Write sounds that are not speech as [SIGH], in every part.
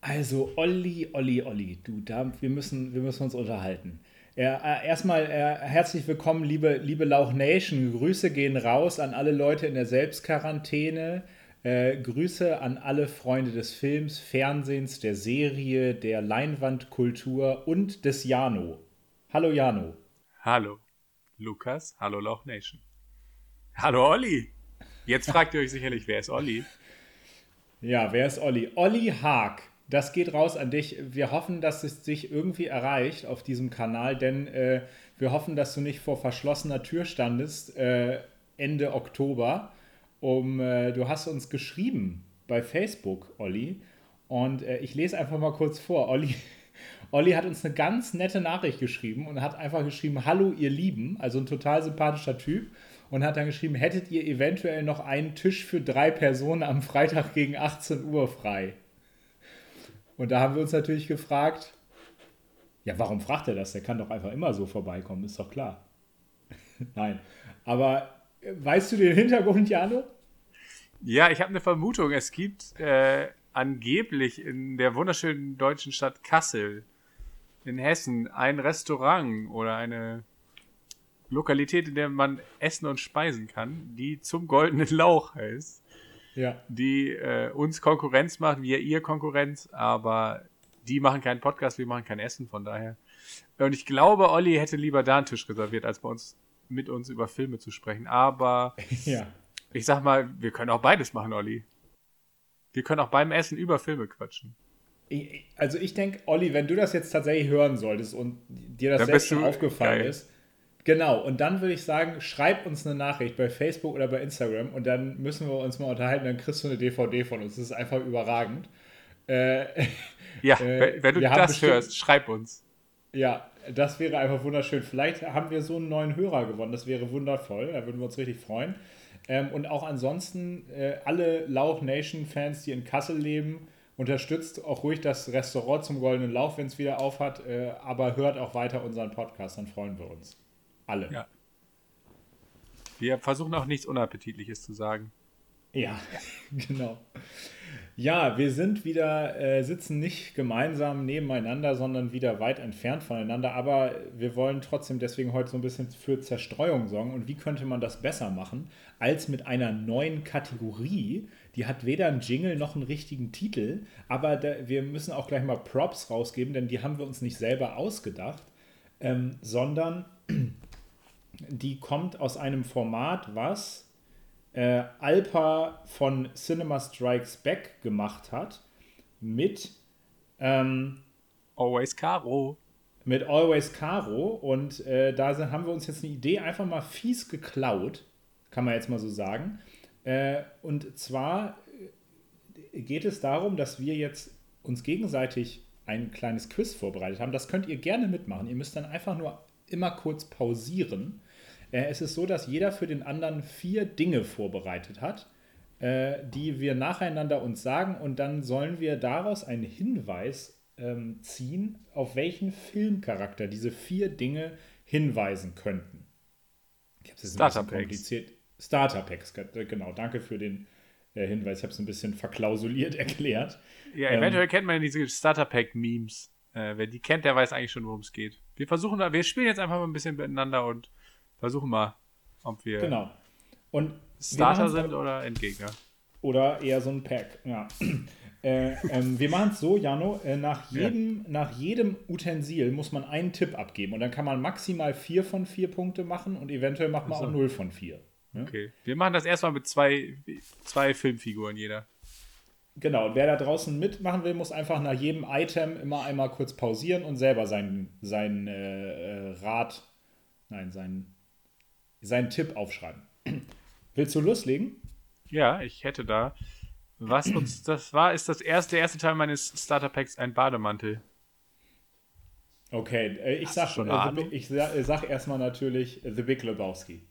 Also, Olli, Olli, Olli, du, da, wir, müssen, wir müssen uns unterhalten. Äh, erstmal äh, herzlich willkommen, liebe, liebe Lauch Nation. Grüße gehen raus an alle Leute in der Selbstquarantäne. Äh, Grüße an alle Freunde des Films, Fernsehens, der Serie, der Leinwandkultur und des Jano. Hallo Jano. Hallo Lukas. Hallo Lauch Nation. Hallo Olli. Jetzt fragt ihr euch sicherlich, wer ist Olli? Ja, wer ist Olli? Olli Haag das geht raus an dich. Wir hoffen, dass es dich irgendwie erreicht auf diesem Kanal, denn äh, wir hoffen, dass du nicht vor verschlossener Tür standest äh, Ende Oktober. Um, äh, du hast uns geschrieben bei Facebook, Olli. Und äh, ich lese einfach mal kurz vor. Olli, [LAUGHS] Olli hat uns eine ganz nette Nachricht geschrieben und hat einfach geschrieben: Hallo, ihr Lieben. Also ein total sympathischer Typ. Und hat dann geschrieben: Hättet ihr eventuell noch einen Tisch für drei Personen am Freitag gegen 18 Uhr frei? Und da haben wir uns natürlich gefragt, ja, warum fragt er das? Der kann doch einfach immer so vorbeikommen, ist doch klar. [LAUGHS] Nein. Aber weißt du den Hintergrund, Jano? Ja, ich habe eine Vermutung. Es gibt äh, angeblich in der wunderschönen deutschen Stadt Kassel in Hessen ein Restaurant oder eine Lokalität, in der man essen und speisen kann, die zum goldenen Lauch heißt ja. die äh, uns Konkurrenz macht, wir ihr Konkurrenz, aber die machen keinen Podcast, wir machen kein Essen, von daher. Und ich glaube, Olli hätte lieber da einen Tisch reserviert, als bei uns mit uns über Filme zu sprechen. Aber [LAUGHS] ja. ich sag mal, wir können auch beides machen, Olli. Wir können auch beim Essen über Filme quatschen. Also ich denke, Olli, wenn du das jetzt tatsächlich hören solltest und dir das selbst schon aufgefallen geil. ist, Genau, und dann würde ich sagen, schreib uns eine Nachricht bei Facebook oder bei Instagram und dann müssen wir uns mal unterhalten, dann kriegst du eine DVD von uns. Das ist einfach überragend. Äh, ja, [LAUGHS] äh, wenn du das bestimmt, hörst, schreib uns. Ja, das wäre einfach wunderschön. Vielleicht haben wir so einen neuen Hörer gewonnen, das wäre wundervoll, da würden wir uns richtig freuen. Ähm, und auch ansonsten, äh, alle Lauch Nation-Fans, die in Kassel leben, unterstützt auch ruhig das Restaurant zum Goldenen Lauch, wenn es wieder aufhat, äh, aber hört auch weiter unseren Podcast, dann freuen wir uns. Alle. Ja. Wir versuchen auch nichts Unappetitliches zu sagen. Ja, [LAUGHS] genau. Ja, wir sind wieder, äh, sitzen nicht gemeinsam nebeneinander, sondern wieder weit entfernt voneinander. Aber wir wollen trotzdem deswegen heute so ein bisschen für Zerstreuung sorgen. Und wie könnte man das besser machen, als mit einer neuen Kategorie? Die hat weder einen Jingle noch einen richtigen Titel. Aber da, wir müssen auch gleich mal Props rausgeben, denn die haben wir uns nicht selber ausgedacht, ähm, sondern [CLEARS THROAT] die kommt aus einem Format, was äh, Alpa von Cinema Strikes Back gemacht hat mit ähm, Always Caro. Mit Always Caro und äh, da sind, haben wir uns jetzt eine Idee einfach mal fies geklaut, kann man jetzt mal so sagen. Äh, und zwar äh, geht es darum, dass wir jetzt uns gegenseitig ein kleines Quiz vorbereitet haben. Das könnt ihr gerne mitmachen. Ihr müsst dann einfach nur immer kurz pausieren es ist so, dass jeder für den anderen vier Dinge vorbereitet hat, äh, die wir nacheinander uns sagen und dann sollen wir daraus einen Hinweis ähm, ziehen, auf welchen Filmcharakter diese vier Dinge hinweisen könnten. Ich habe es Starter kompliziert. Starter Packs, genau. Danke für den äh, Hinweis. Ich habe es ein bisschen verklausuliert [LAUGHS] erklärt. Ja, eventuell ähm, kennt man diese Starter Pack Memes. Äh, wer die kennt, der weiß eigentlich schon, worum es geht. Wir versuchen, wir spielen jetzt einfach mal ein bisschen miteinander und versuchen mal, ob wir genau. Und Starter sind oder Endgegner. Oder eher so ein Pack, ja. äh, ähm, wir machen es so, Jano, äh, nach, jedem, ja. nach jedem Utensil muss man einen Tipp abgeben und dann kann man maximal vier von vier Punkte machen und eventuell macht man also. auch null von vier. Ja? Okay, wir machen das erstmal mit zwei, zwei Filmfiguren jeder. Genau, und wer da draußen mitmachen will, muss einfach nach jedem Item immer einmal kurz pausieren und selber seinen, seinen äh, äh Rat, nein, seinen seinen Tipp aufschreiben. [CLEARS THROAT] Willst du loslegen? Ja, ich hätte da. Was uns das war, ist das erste, der erste Teil meines Starter Packs ein Bademantel. Okay, äh, ich sag schon. Äh, ich sag, sag erstmal natürlich The Big Lebowski.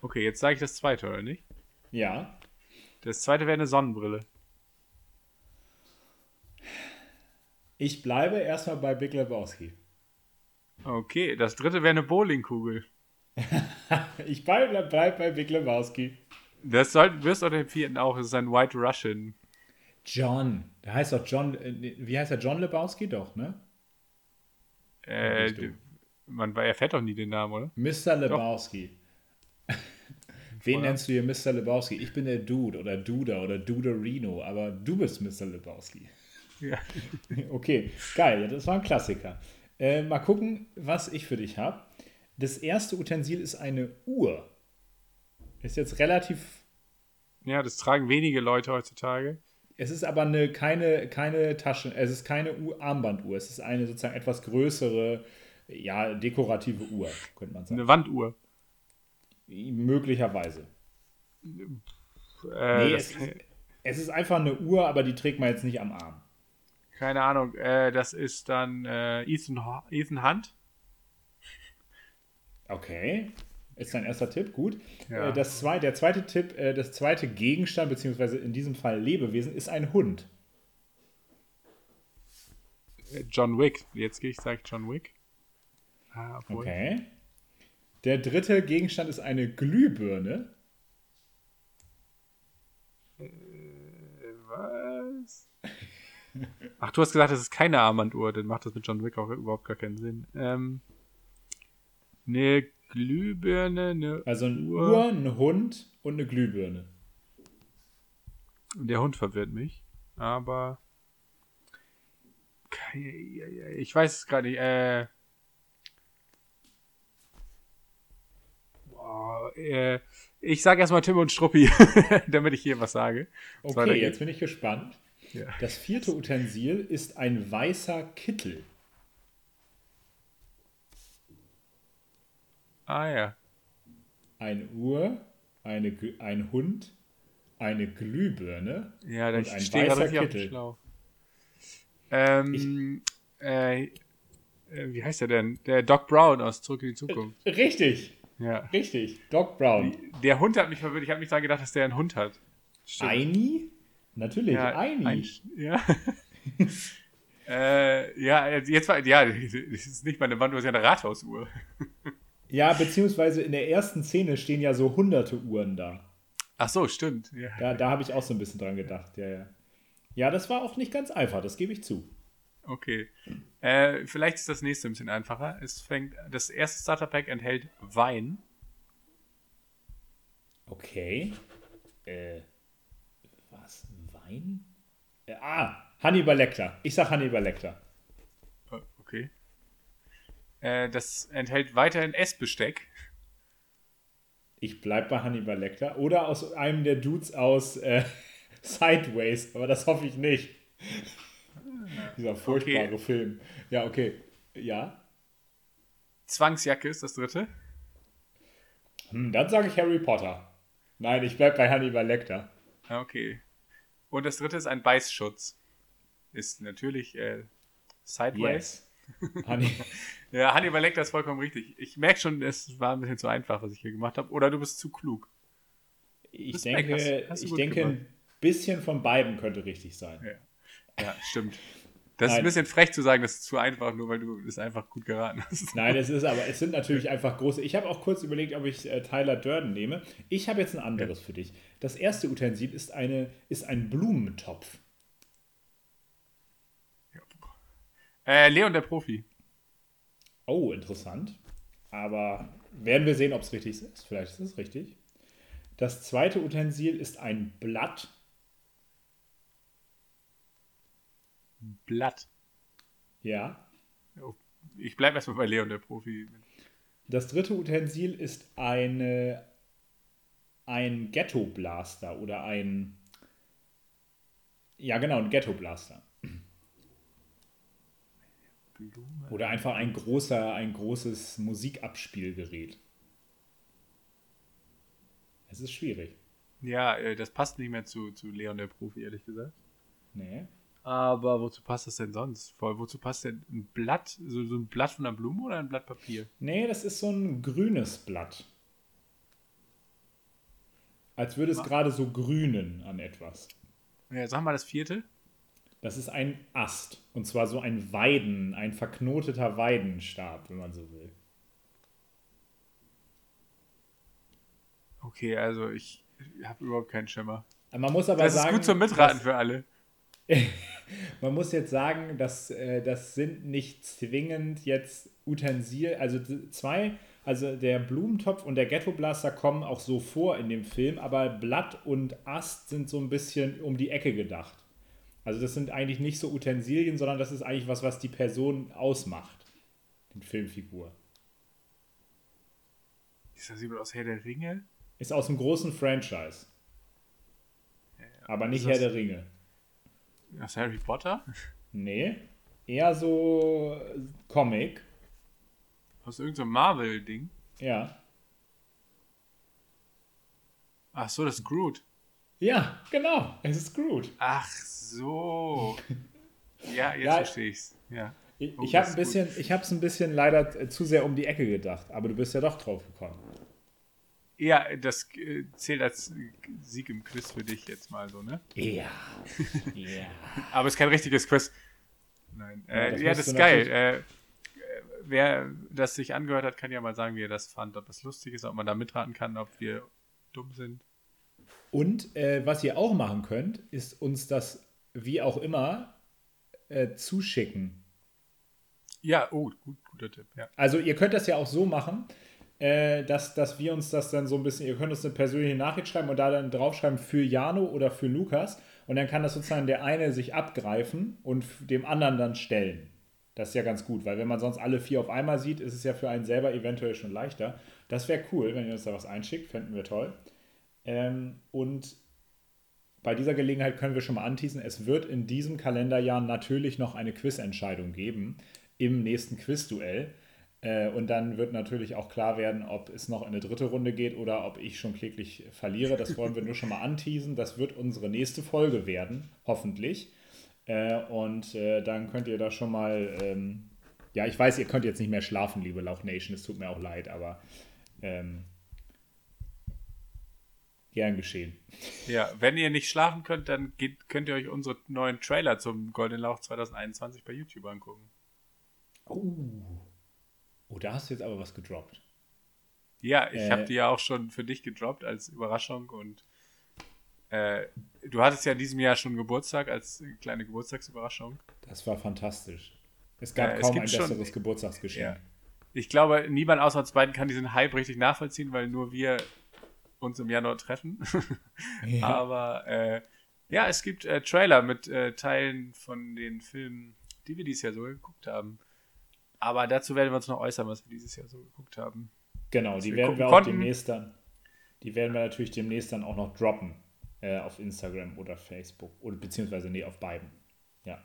Okay, jetzt sage ich das zweite, oder nicht? Ja. Das zweite wäre eine Sonnenbrille. Ich bleibe erstmal bei Big Lebowski. Okay, das dritte wäre eine Bowlingkugel. [LAUGHS] ich bleibe bleib bei Big Lebowski. Das soll, wirst du dem vierten auch. Es ist ein White Russian. John. Der heißt doch John. äh, Wie heißt er? John Lebowski doch, ne? Äh, man erfährt doch nie den Namen, oder? Mr. Lebowski. [LAUGHS] Wen Oder? nennst du hier Mr. Lebowski? Ich bin der Dude oder Duda oder Duderino, aber du bist Mr. Lebowski. Ja. [LAUGHS] Okay, geil, das war ein Klassiker. Äh, mal gucken, was ich für dich habe. Das erste Utensil ist eine Uhr. Ist jetzt relativ. Ja, das tragen wenige Leute heutzutage. Es ist aber eine, keine, keine Tasche, es ist keine Uhr, Armbanduhr. Es ist eine sozusagen etwas größere, ja, dekorative Uhr, könnte man sagen. Eine Wanduhr. Möglicherweise. Äh, Nee, es ist, es ist einfach eine Uhr, aber die trägt man jetzt nicht am Arm. Keine Ahnung. Äh, das ist dann äh, Ethan, Ho- Ethan Hunt. Okay. Ist dein erster Tipp, gut. Ja. Äh, Das zwei, der zweite Tipp, äh, das zweite Gegenstand, beziehungsweise in diesem Fall Lebewesen, ist ein Hund. Äh, John Wick. Jetzt gehe ich, sage ich John Wick. Ah. Okay. Der dritte Gegenstand ist eine Glühbirne. Was? Ach, du hast gesagt, das ist keine Armbanduhr, dann macht das mit John Wick auch überhaupt gar keinen Sinn. Ähm, eine Glühbirne, eine Also eine Uhr. Uhr, ein Hund und eine Glühbirne. Der Hund verwirrt mich, aber ich weiß es gerade nicht. Äh, boah, äh, ich sage erstmal Tim und Struppi, [LAUGHS] damit ich hier was sage. Okay, jetzt bin ich gespannt. Ja. Das vierte Utensil ist ein weißer Kittel. Ah ja. Eine Uhr, eine, ein Hund, eine Glühbirne. Ja, Und ein weißer Kittel. Ähm, äh, äh, wie heißt der denn? Der Doc Brown aus Zurück in die Zukunft. Richtig, Ja. richtig. Doc Brown. Der Hund hat mich verwirrt. Ich habe nicht daran gedacht, dass der einen Hund hat. Stimmt. Eini? Natürlich, ja, Eini. ein- ja. [LAUGHS] äh, ja, jetzt war, ja, das ist nicht mal eine Wand, das ist ja eine Rathausuhr. [LAUGHS] Ja, beziehungsweise in der ersten Szene stehen ja so hunderte Uhren da. Ach so, stimmt. Ja. Da, da habe ich auch so ein bisschen dran gedacht. Ja, ja. Ja, das war auch nicht ganz einfach, das gebe ich zu. Okay. Äh, vielleicht ist das nächste ein bisschen einfacher. Es fängt, das erste Starterpack enthält Wein. Okay. Äh, Wein? Äh, ah, Hannibal Lecter. Ich sag Hannibal Lecter. Äh, Okay. Äh, das enthält weiterhin Essbesteck. Ich bleib bei Hannibal Lecter. Oder aus einem der Dudes aus äh, [LAUGHS] Sideways, aber das hoffe ich nicht. [LAUGHS] Dieser furchtbare Okay. Film. Ja, okay. Ja. Zwangsjacke ist das dritte. Hm, dann sage ich Harry Potter. Nein, ich bleib bei Hannibal Lecter. Ah, Okay. Und das dritte ist ein Beißschutz. Ist natürlich äh, Sideways. Yes. [LAUGHS] Hanni Ja, Hannibal Lecter ist vollkommen richtig. Ich merke schon, es war ein bisschen zu einfach, was ich hier gemacht habe. Oder du bist zu klug. ich denke, hast- hast ich denke gemacht. ein bisschen von beiden könnte richtig sein. Ja, ja stimmt. Das ist ein Nein. bisschen frech zu sagen, das ist zu einfach, nur weil du es einfach gut geraten hast. Nein, [LAUGHS] es ist aber, es sind natürlich einfach große. Ich habe auch kurz überlegt, ob ich äh, Tyler Durden nehme. Ich habe jetzt ein anderes für dich. Das erste Utensil ist, eine, ist ein Blumentopf. Äh, Leon der Profi. Oh, interessant. Aber werden wir sehen, ob es richtig ist. Vielleicht ist es richtig. Das zweite Utensil ist ein Blatt. Blatt. Ja. Ich bleibe erstmal bei Leon der Profi. Das dritte Utensil ist eine, ein Ghetto-Blaster oder ein. Ja, genau, ein Ghetto-Blaster. Oder einfach ein großer, ein großes Musikabspielgerät. Es ist schwierig. Ja, äh, das passt nicht mehr zu, zu Leon der Profi, ehrlich gesagt. Nee. Aber wozu passt das denn sonst? Vor- Wozu passt denn ein Blatt? So, so ein Blatt von einer Blume oder ein Blatt Papier? Nee, das ist so ein grünes Blatt. Als würde es gerade so grünen an etwas. Ja, sag mal das vierte. Das ist ein Ast. Und zwar so ein Weiden, ein verknoteter Weidenstab, wenn man so will. Okay, also ich habe überhaupt keinen Schimmer. Man muss aber das sagen. ist gut zum Mitraten für alle. [LAUGHS] man muss jetzt sagen, dass äh, das sind nicht zwingend jetzt Utensil, also zwei, also der Blumentopf und der Ghetto Blaster kommen auch so vor in dem Film, aber Blatt und Ast sind so ein bisschen um die Ecke gedacht. Also das sind eigentlich nicht so Utensilien, sondern das ist eigentlich was, was die Person ausmacht, die Filmfigur. Ist das jemand aus Herr der Ringe? Ist aus einem großen Franchise. Aber nicht Herr der Ringe. Aus Harry Potter? Nee. Eher so Comic. Aus irgendeinem Marvel-Ding? Ja. Ach so, das ist Groot. Ja, genau. Es ist Groot. Ach so. [LAUGHS] ja, jetzt Ja. verstehe ich's. Ja. Ich, Oh, ich habe es ein bisschen leider äh, zu sehr um die Ecke gedacht, aber du bist ja doch drauf gekommen. Ja, das äh, zählt als äh, Sieg im Quiz für dich jetzt mal so, ne? Ja. Ja. [LAUGHS] Aber es ist kein richtiges Quiz. Nein. Ja, Äh, das ja, musst das ist geil. Äh, äh, wer das sich angehört hat, kann ja mal sagen, wie er das fand, ob es lustig ist, ob man da mitraten kann, ob wir dumm sind. Und äh, was ihr auch machen könnt, ist uns das wie auch immer äh, zuschicken. Ja, oh, gut, guter Tipp, ja. Also ihr könnt das ja auch so machen, äh, dass, dass wir uns das dann so ein bisschen, ihr könnt uns eine persönliche Nachricht schreiben und da dann draufschreiben für Jano oder für Lukas und dann kann das sozusagen der eine sich abgreifen und dem anderen dann stellen. Das ist ja ganz gut, weil wenn man sonst alle vier auf einmal sieht, ist es ja für einen selber eventuell schon leichter. Das wäre cool, wenn ihr uns da was einschickt, fänden wir toll. Ähm, und bei dieser Gelegenheit können wir schon mal anteasen, es wird in diesem Kalenderjahr natürlich noch eine Quizentscheidung geben im nächsten Quizduell. Äh, und dann wird natürlich auch klar werden, ob es noch in eine dritte Runde geht oder ob ich schon kläglich verliere. Das wollen wir nur schon mal anteasen. Das wird unsere nächste Folge werden, hoffentlich. Äh, und äh, dann könnt ihr da schon mal, ähm, ja, ich weiß, ihr könnt jetzt nicht mehr schlafen, liebe Lauch Nation, es tut mir auch leid, aber ähm, gern geschehen. Ja, wenn ihr nicht schlafen könnt, dann geht, könnt ihr euch unsere neuen Trailer zum Golden Lauch 2021 bei YouTube angucken. Oh. Oh, da hast du jetzt aber was gedroppt. Ja, ich Äh. habe die ja auch schon für dich gedroppt als Überraschung und äh, du hattest ja in diesem Jahr schon Geburtstag als kleine Geburtstagsüberraschung. Das war fantastisch. Es gab Äh, es kaum gibt ein schon- besseres Geburtstagsgeschenk. Ja. Ich glaube, niemand außer uns beiden kann diesen Hype richtig nachvollziehen, weil nur wir uns im Januar treffen. [LAUGHS] Ja. Aber äh, ja, es gibt äh, Trailer mit äh, Teilen von den Filmen, die wir dieses Jahr so geguckt haben. Aber dazu werden wir uns noch äußern, was wir dieses Jahr so geguckt haben. Genau, die wir werden wir auch konnten. demnächst dann, die werden wir natürlich demnächst dann auch noch droppen äh, auf Instagram oder Facebook oder beziehungsweise nee, auf beiden. Ja.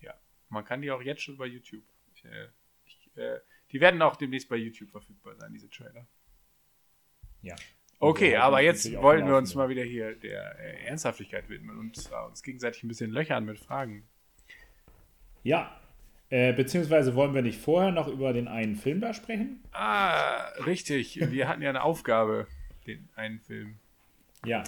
Ja, man kann die auch jetzt schon bei YouTube. Äh, ich, äh, die werden auch demnächst bei YouTube verfügbar sein, diese Trailer. Ja. Okay, aber jetzt wollen wir uns mal wieder hier der äh, Ernsthaftigkeit widmen und zwar uns gegenseitig ein bisschen löchern mit Fragen. Ja. Äh, beziehungsweise wollen wir nicht vorher noch über den einen Film da sprechen? Ah, richtig. Wir hatten ja eine Aufgabe, den einen Film. Ja.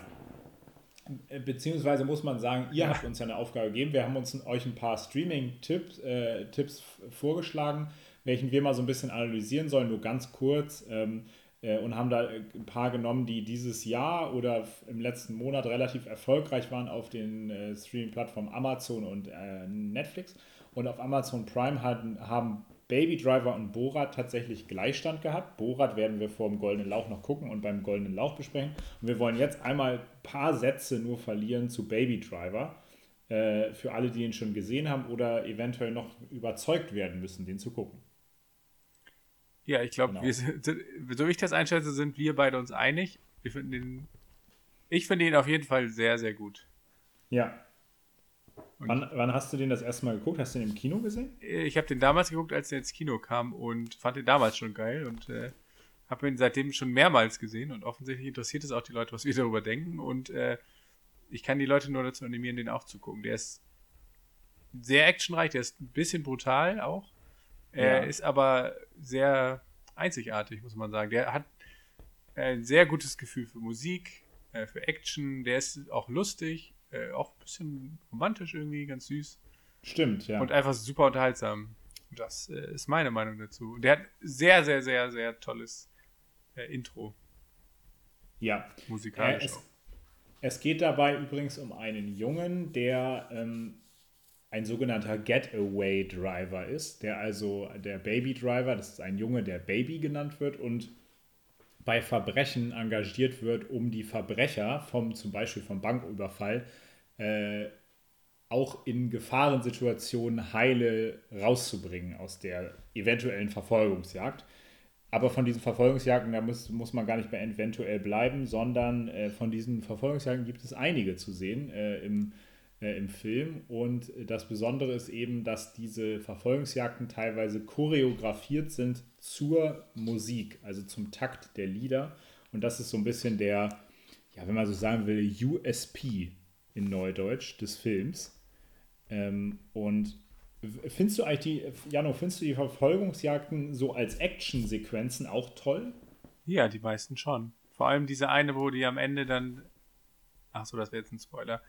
Äh, Beziehungsweise muss man sagen, ihr habt uns ja eine Aufgabe gegeben. Wir haben uns euch ein paar Streaming-Tipps äh, Tipps vorgeschlagen, welchen wir mal so ein bisschen analysieren sollen, nur ganz kurz. Ähm, äh, und haben da äh, ein paar genommen, die dieses Jahr oder im letzten Monat relativ erfolgreich waren auf den äh, Streaming-Plattformen Amazon und Netflix. Und auf Amazon Prime hatten, haben Baby Driver und Borat tatsächlich Gleichstand gehabt. Borat werden wir vor dem Goldenen Lauch noch gucken und beim Goldenen Lauch besprechen. Und wir wollen jetzt einmal ein paar Sätze nur verlieren zu Baby Driver. Äh, für alle, die ihn schon gesehen haben oder eventuell noch überzeugt werden müssen, den zu gucken. Ja, ich glaube, Genau. so wie ich das einschätze, sind wir beide uns einig. Wir finden den, ich finde ihn auf jeden Fall sehr, sehr gut. Ja. Wann, wann hast du den das erste Mal geguckt? Hast du den im Kino gesehen? Ich habe den damals geguckt, als er ins Kino kam und fand den damals schon geil und äh, habe ihn seitdem schon mehrmals gesehen und offensichtlich interessiert es auch die Leute, was wir darüber denken und äh, ich kann die Leute nur dazu animieren, den auch zu gucken. Der ist sehr actionreich, der ist ein bisschen brutal auch. Er Ja. ist aber sehr einzigartig, muss man sagen. Der hat ein sehr gutes Gefühl für Musik, äh, für Action, der ist auch lustig. Äh, auch ein bisschen romantisch irgendwie, ganz süß. Stimmt, ja. Und einfach super unterhaltsam. Das äh, ist meine Meinung dazu. Der hat sehr, sehr, sehr, sehr tolles äh, Intro. Ja. Musikalisch Äh, es, auch. es geht dabei übrigens um einen Jungen, der ähm, ein sogenannter Getaway Driver ist, der also der Baby Driver, das ist ein Junge, der Baby genannt wird und bei Verbrechen engagiert wird, um die Verbrecher vom zum Beispiel vom Banküberfall äh, auch in Gefahrensituationen heile rauszubringen aus der eventuellen Verfolgungsjagd. Aber von diesen Verfolgungsjagden, da muss, muss man gar nicht mehr eventuell bleiben, sondern äh, von diesen Verfolgungsjagden gibt es einige zu sehen äh, im, äh, im Film. Und das Besondere ist eben, dass diese Verfolgungsjagden teilweise choreografiert sind zur Musik, also zum Takt der Lieder. Und das ist so ein bisschen der, ja, wenn man so sagen will, USP in Neudeutsch des Films. Ähm, und findest du eigentlich die, Jano, findest du die Verfolgungsjagden so als Actionsequenzen auch toll? Ja, die meisten schon. Vor allem diese eine, wo die am Ende dann. Ach so, das wäre jetzt ein Spoiler.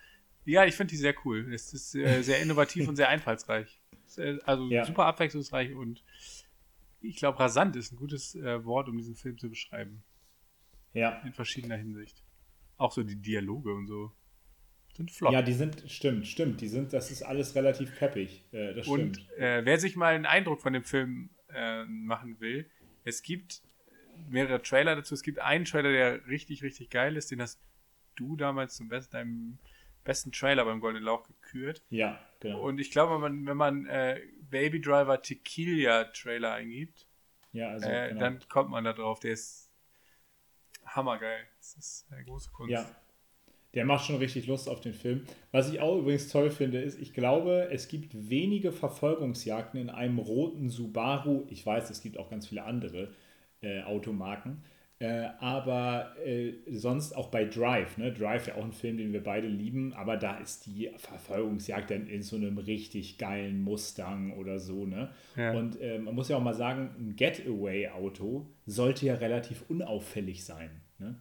Ja, ich finde die sehr cool. Es ist äh, sehr innovativ und sehr einfallsreich. Äh, Also Ja. super abwechslungsreich und ich glaube, rasant ist ein gutes äh, Wort, um diesen Film zu beschreiben. Ja. In verschiedener Hinsicht. Auch so die Dialoge und so sind flott. Ja, die sind, stimmt, stimmt, die sind, das ist alles relativ peppig. Äh, das Und stimmt. äh, wer sich mal einen Eindruck von dem Film äh, machen will, es gibt mehrere Trailer dazu. Es gibt einen Trailer, der richtig, richtig geil ist. Den hast du damals zum besten, deinem besten Trailer beim Goldenen Lauch gekürt. Ja, genau. Und ich glaube, wenn man, wenn man äh, Baby Driver Tequila Trailer eingibt, ja, also, äh, genau. dann kommt man da drauf. Der ist hammergeil. Das ist eine große Kunst. Ja, der macht schon richtig Lust auf den Film. Was ich auch übrigens toll finde, ist, ich glaube, es gibt wenige Verfolgungsjagden in einem roten Subaru. Ich weiß, es gibt auch ganz viele andere äh, Automarken. Äh, aber äh, sonst auch bei Drive, ne? Drive ja auch ein Film, den wir beide lieben, aber da ist die Verfolgungsjagd dann in so einem richtig geilen Mustang oder so, ne? Ja. Und äh, man muss ja auch mal sagen, ein Getaway-Auto sollte ja relativ unauffällig sein, ne?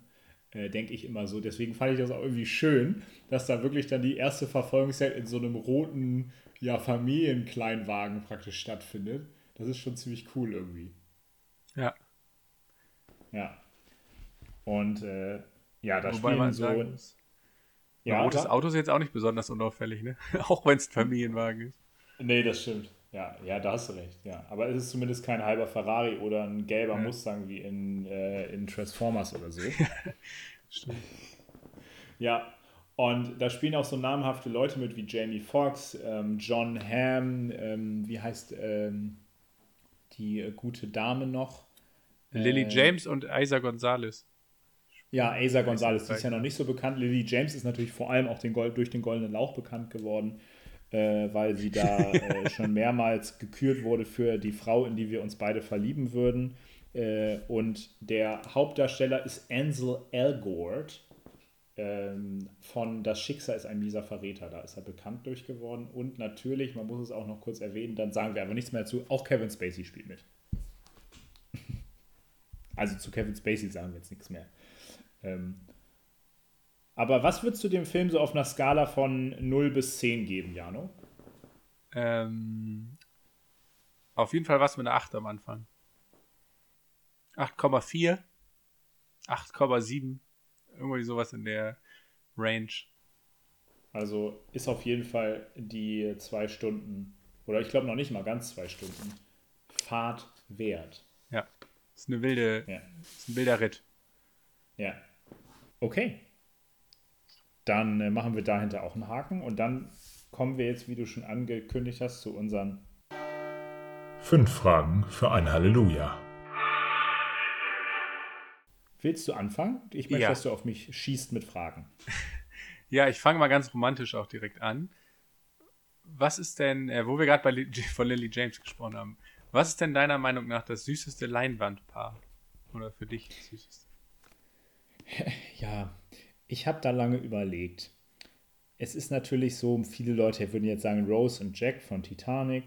äh, denke ich immer so. Deswegen fand ich das auch irgendwie schön, dass da wirklich dann die erste Verfolgungsjagd in so einem roten ja, Familienkleinwagen praktisch stattfindet. Das ist schon ziemlich cool irgendwie. ja. Ja. Und äh, ja, da Wobei spielen so. sagen ja, ein rotes Auto ist jetzt auch nicht besonders unauffällig, ne? [LAUGHS] auch wenn es ein Familienwagen ist. Nee, das stimmt. Ja, ja, da hast du recht. Ja. Aber es ist zumindest kein halber Ferrari oder ein gelber Ja. Mustang wie in, äh, in Transformers oder so. [LAUGHS] Stimmt. Ja, und da spielen auch so namhafte Leute mit wie Jamie Foxx, ähm, John Hamm, ähm, wie heißt ähm, die äh, gute Dame noch? Lily Äh, James und Isa Gonzalez. Ja, Asa Gonzalez, die ist ja noch nicht so bekannt. Lily James ist natürlich vor allem auch den Gold, durch den Goldenen Lauch bekannt geworden, äh, weil sie da äh, [LAUGHS] schon mehrmals gekürt wurde für die Frau, in die wir uns beide verlieben würden. Äh, und der Hauptdarsteller ist Ansel Elgort ähm, von Das Schicksal ist ein mieser Verräter. Da ist er bekannt durch geworden. Und natürlich, man muss es auch noch kurz erwähnen, dann sagen wir aber nichts mehr dazu, auch Kevin Spacey spielt mit. [LAUGHS] Also zu Kevin Spacey sagen wir jetzt nichts mehr. Ähm, aber was würdest du dem Film so auf einer Skala von 0 bis 10 geben, Jano? Ähm, auf jeden Fall was mit einer 8 am Anfang. 8,4, 8,7, irgendwie sowas in der Range. Also ist auf jeden Fall die zwei Stunden, oder ich glaube noch nicht mal ganz zwei Stunden, Fahrt wert. Ja, ist eine wilde, Ja. ist ein wilder Ritt. Ja. Okay. Dann äh, machen wir dahinter auch einen Haken und dann kommen wir jetzt, wie du schon angekündigt hast, zu unseren Fünf Fragen für ein Halleluja. Willst du anfangen? Ich möchte, Ja. dass du auf mich schießt mit Fragen. [LAUGHS] Ja, ich fange mal ganz romantisch auch direkt an. Was ist denn, äh, wo wir gerade Li von Lily James gesprochen haben, was ist denn deiner Meinung nach das süßeste Leinwandpaar? Oder für dich das süßeste? [LAUGHS] Ja, ich habe da lange überlegt. Es ist natürlich so, viele Leute würden jetzt sagen Rose und Jack von Titanic.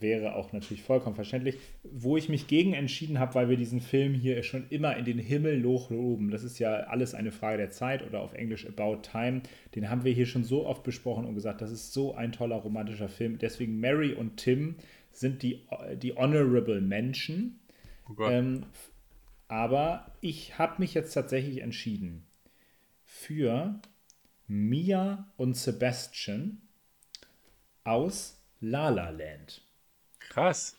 wäre auch natürlich vollkommen verständlich. Wo ich mich gegen entschieden habe, weil wir diesen Film hier schon immer in den Himmel loben, das ist ja alles eine Frage der Zeit oder auf Englisch About Time, den haben wir hier schon so oft besprochen und gesagt, das ist so ein toller romantischer Film. Deswegen Mary und Tim sind die, die Honorable Menschen. Oh ähm, aber ich habe mich jetzt tatsächlich entschieden für Mia und Sebastian aus La La Land. Krass.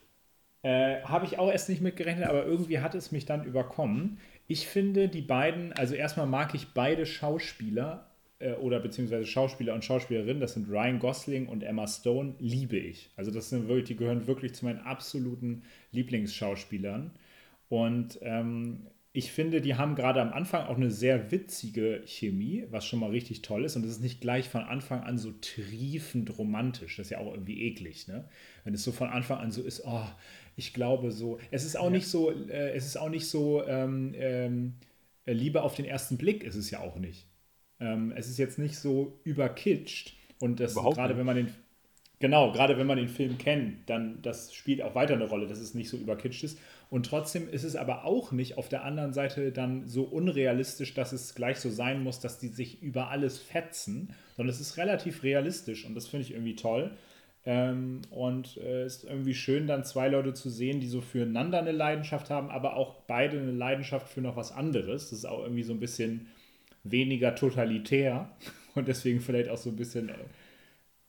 Äh, Habe ich auch erst nicht mitgerechnet, aber irgendwie hat es mich dann überkommen. Ich finde die beiden, also erstmal mag ich beide Schauspieler äh, oder beziehungsweise Schauspieler und Schauspielerinnen, das sind Ryan Gosling und Emma Stone, liebe ich. Also das sind wirklich, die gehören wirklich zu meinen absoluten Lieblingsschauspielern. Und ähm, ich finde, die haben gerade am Anfang auch eine sehr witzige Chemie, was schon mal richtig toll ist. Und es ist nicht gleich von Anfang an so triefend romantisch. Das ist ja auch irgendwie eklig, ne? Wenn es so von Anfang an so ist, oh, ich glaube so. Es ist auch ja. nicht so, äh, es ist auch nicht so, ähm, ähm, Liebe auf den ersten Blick ist es ja auch nicht. Ähm, es ist jetzt nicht so überkitscht. Und das gerade, wenn man den, genau, gerade wenn man den Film kennt, dann das spielt auch weiter eine Rolle, dass es nicht so überkitscht ist. Und trotzdem ist es aber auch nicht auf der anderen Seite dann so unrealistisch, dass es gleich so sein muss, dass die sich über alles fetzen, sondern es ist relativ realistisch und das finde ich irgendwie toll. Ähm, und es äh, ist irgendwie schön, dann zwei Leute zu sehen, die so füreinander eine Leidenschaft haben, aber auch beide eine Leidenschaft für noch was anderes. Das ist auch irgendwie so ein bisschen weniger totalitär [LAUGHS] und deswegen vielleicht auch so ein bisschen, äh,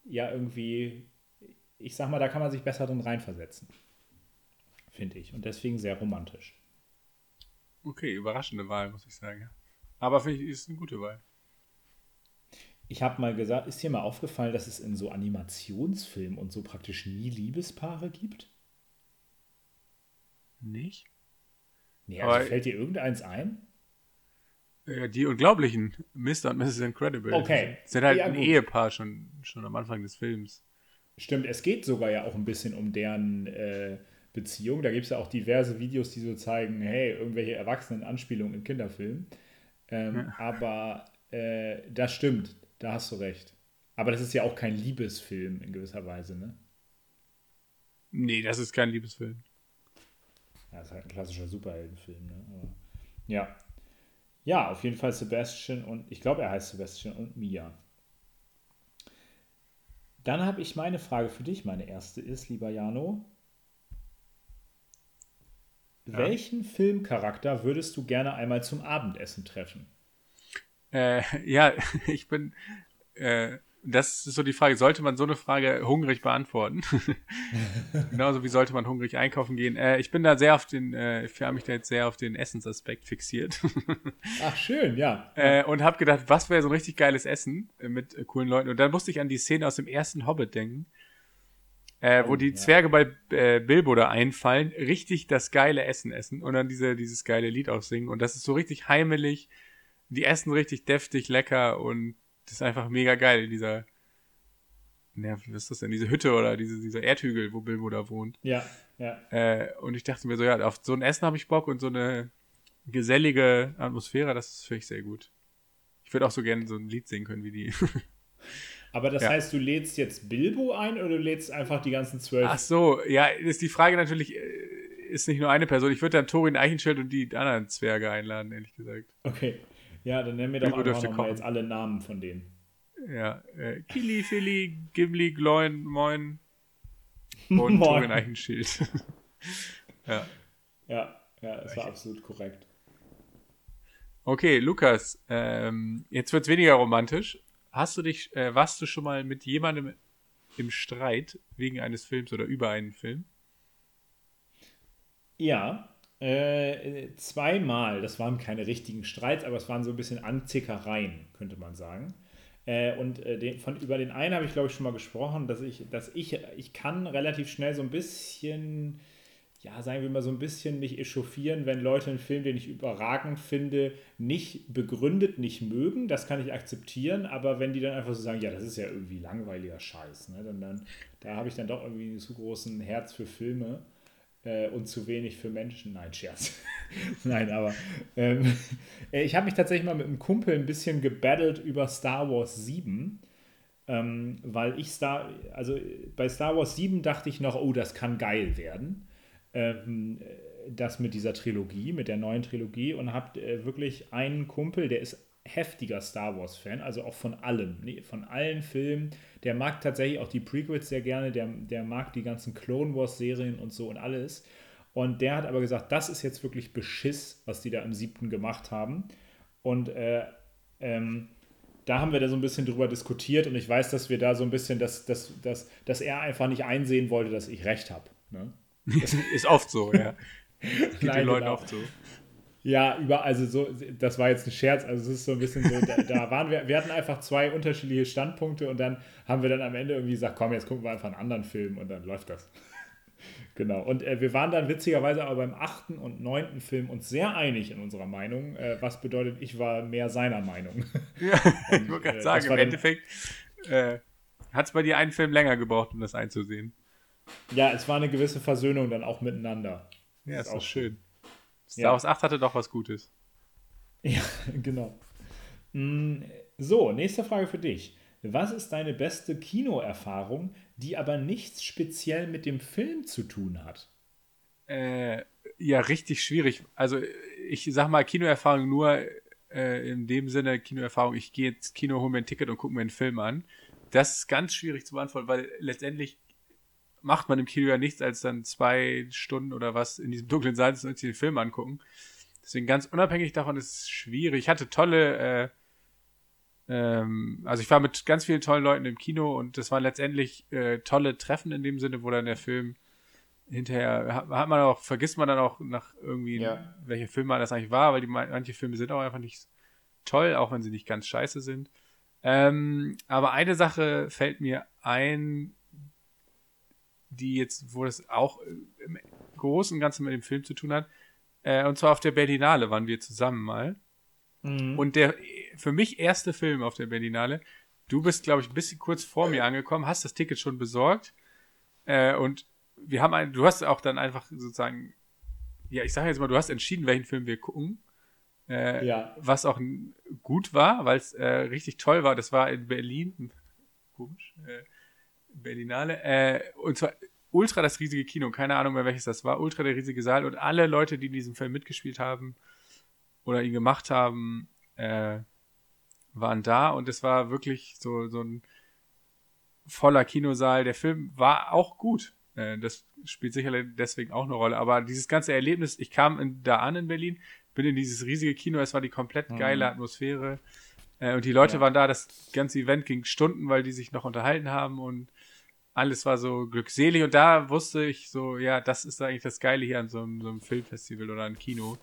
ja, irgendwie, ich sag mal, da kann man sich besser drin reinversetzen finde ich. Und deswegen sehr romantisch. Okay, überraschende Wahl, muss ich sagen. Aber finde ich, ist eine gute Wahl. Ich habe mal gesagt, ist dir mal aufgefallen, dass es in so Animationsfilmen und so praktisch nie Liebespaare gibt? Nicht? Nee, also fällt dir irgendeins ein? Ja, die Unglaublichen, Mr. und Mrs. Incredible. Okay. Sind halt ja, ein gut. Ehepaar schon, schon am Anfang des Films. Stimmt, es geht sogar ja auch ein bisschen um deren äh, Beziehung. Da gibt es ja auch diverse Videos, die so zeigen, hey, irgendwelche Erwachsenen-Anspielungen in Kinderfilmen. Ähm, ja. Aber äh, das stimmt, da hast du recht. Aber das ist ja auch kein Liebesfilm in gewisser Weise, ne? Nee, das ist kein Liebesfilm. Ja, das ist halt ein klassischer Superheldenfilm, ne? Aber, ja. Ja, auf jeden Fall Sebastian und ich glaube, er heißt Sebastian und Mia. Dann habe ich meine Frage für dich. Meine erste ist, lieber Jano, ja. Welchen Filmcharakter würdest du gerne einmal zum Abendessen treffen? Äh, ja, [LAUGHS] ich bin. Äh, das ist so die Frage, sollte man so eine Frage hungrig beantworten? [LAUGHS] Genauso wie sollte man hungrig einkaufen gehen? Äh, ich bin da sehr auf den, äh, ich habe mich da jetzt sehr auf den Essensaspekt fixiert. [LAUGHS] Ach, schön, ja. Äh, und habe gedacht, was wäre so ein richtig geiles Essen mit coolen Leuten? Und dann musste ich an die Szene aus dem ersten Hobbit denken, äh, wo die. Zwerge bei äh, Bilbo da einfallen, richtig das geile Essen essen und dann diese, dieses geile Lied aussingen. Und das ist so richtig heimelig. Die essen richtig deftig, lecker und das ist einfach mega geil, dieser. Ja, was ist das denn? Diese Hütte oder diese, dieser Erdhügel, wo Bilbo da wohnt. Ja, ja. Äh, und ich dachte mir so, ja, auf so ein Essen habe ich Bock und so eine gesellige Atmosphäre, das ist für mich sehr gut. Ich würde auch so gerne so ein Lied singen können wie die. [LAUGHS] Aber das ja. heißt, du lädst jetzt Bilbo ein oder du lädst einfach die ganzen zwölf? Ach so, ja, ist die Frage natürlich, äh, ist nicht nur eine Person. Ich würde dann Thorin Eichenschild und die anderen Zwerge einladen, ehrlich gesagt. Okay. Ja, dann nennen wir doch einfach nochmal jetzt alle Namen von denen. Ja, äh, Kili, Philly, Gimli, Gloin, Moin [LAUGHS] und Moin. Thorin Eichenschild. [LAUGHS] ja. Ja, ja, das war absolut korrekt. Okay, Lukas, ähm, jetzt wird es weniger romantisch. Hast du dich, äh, warst du schon mal mit jemandem im Streit wegen eines Films oder über einen Film? Ja, äh, zweimal. Das waren keine richtigen Streits, aber es waren so ein bisschen Anzickereien, könnte man sagen. Äh, und äh, den, von, über den einen habe ich, glaube ich, schon mal gesprochen, dass ich, dass ich, ich kann relativ schnell so ein bisschen ja, sagen wir mal, so ein bisschen mich echauffieren, wenn Leute einen Film, den ich überragend finde, nicht begründet, nicht mögen. Das kann ich akzeptieren, aber wenn die dann einfach so sagen, ja, das ist ja irgendwie langweiliger Scheiß, ne? dann, dann, da habe ich dann doch irgendwie zu großen Herz für Filme äh, und zu wenig für Menschen. Nein, Scherz. [LAUGHS] Nein, aber ähm, ich habe mich tatsächlich mal mit einem Kumpel ein bisschen gebattelt über Star Wars 7 Ähm, weil ich Star, also bei Star Wars 7 dachte ich noch, oh, das kann geil werden. Ähm, das mit dieser Trilogie, mit der neuen Trilogie und habt äh, wirklich einen Kumpel, der ist heftiger Star Wars-Fan, also auch von allem, nee, von allen Filmen. Der mag tatsächlich auch die Prequels sehr gerne, der, der mag die ganzen Clone Wars-Serien und so und alles. Und der hat aber gesagt, das ist jetzt wirklich Beschiss, was die da im siebten gemacht haben. Und äh, ähm, da haben wir da so ein bisschen drüber diskutiert und ich weiß, dass wir da so ein bisschen, dass, dass, dass, dass er einfach nicht einsehen wollte, dass ich recht habe. Ne? Ist oft so, ja. [LAUGHS] Geht Nein, den Leuten genau. oft so. Ja, über, also so, das war jetzt ein Scherz, also es ist so ein bisschen so, da, da waren wir, wir hatten einfach zwei unterschiedliche Standpunkte und dann haben wir dann am Ende irgendwie gesagt, komm, jetzt gucken wir einfach einen anderen Film und dann läuft das. [LAUGHS] genau. Und äh, wir waren dann witzigerweise aber beim achten und neunten Film uns sehr einig in unserer Meinung, äh, was bedeutet, ich war mehr seiner Meinung. [LAUGHS] Ja, ich wollte gerade äh, sagen, im Endeffekt äh, hat es bei dir einen Film länger gebraucht, um das einzusehen. Ja, es war eine gewisse Versöhnung dann auch miteinander. Ja, ist ist auch auch schön. Star Ja. Wars 8 hatte doch was Gutes. Ja, [LAUGHS] genau. Mm, So, nächste Frage für dich. Was ist deine beste Kinoerfahrung, die aber nichts speziell mit dem Film zu tun hat? Äh, ja, richtig schwierig. Also ich sag mal Kinoerfahrung nur äh, in dem Sinne Kinoerfahrung, ich gehe ins Kino, hole mir ein Ticket und gucke mir einen Film an. Das ist ganz schwierig zu beantworten, weil letztendlich macht man im Kino ja nichts, als dann zwei Stunden oder was in diesem dunklen Saal sitzen und sich den Film angucken. Deswegen ganz unabhängig davon ist es schwierig. Ich hatte tolle, äh, ähm, also ich war mit ganz vielen tollen Leuten im Kino und das waren letztendlich äh, tolle Treffen in dem Sinne, wo dann der Film hinterher hat, hat man auch, vergisst man dann auch nach irgendwie, Ja. welcher Film man das eigentlich war, weil die manche Filme sind auch einfach nicht toll, auch wenn sie nicht ganz scheiße sind. Ähm, aber eine Sache fällt mir ein, die jetzt, wo das auch im Großen und Ganzen mit dem Film zu tun hat. Äh, und zwar auf der Berlinale waren wir zusammen mal. Und der für mich erste Film auf der Berlinale, du bist, glaube ich, ein bisschen kurz vor mir angekommen, hast das Ticket schon besorgt. Äh, und wir haben ein, du hast auch dann einfach sozusagen, ja, ich sage jetzt mal, du hast entschieden, welchen Film wir gucken. Äh, Ja. Was auch gut war, weil es äh, richtig toll war. Das war in Berlin. Komisch. Berlinale. Äh, und zwar ultra das riesige Kino. Keine Ahnung mehr, welches das war. Ultra der riesige Saal. Und alle Leute, die in diesem Film mitgespielt haben oder ihn gemacht haben, äh, waren da. Und es war wirklich so, so ein voller Kinosaal. Der Film war auch gut. Äh, das spielt sicherlich deswegen auch eine Rolle. Aber dieses ganze Erlebnis, ich kam in, da an in Berlin, bin in dieses riesige Kino, es war die komplett geile Atmosphäre. Äh, und die Leute Ja. waren da, das ganze Event ging Stunden, weil die sich noch unterhalten haben und alles war so glückselig. Und da wusste ich so, ja, das ist eigentlich das Geile hier an so einem, so einem Filmfestival oder einem Kino.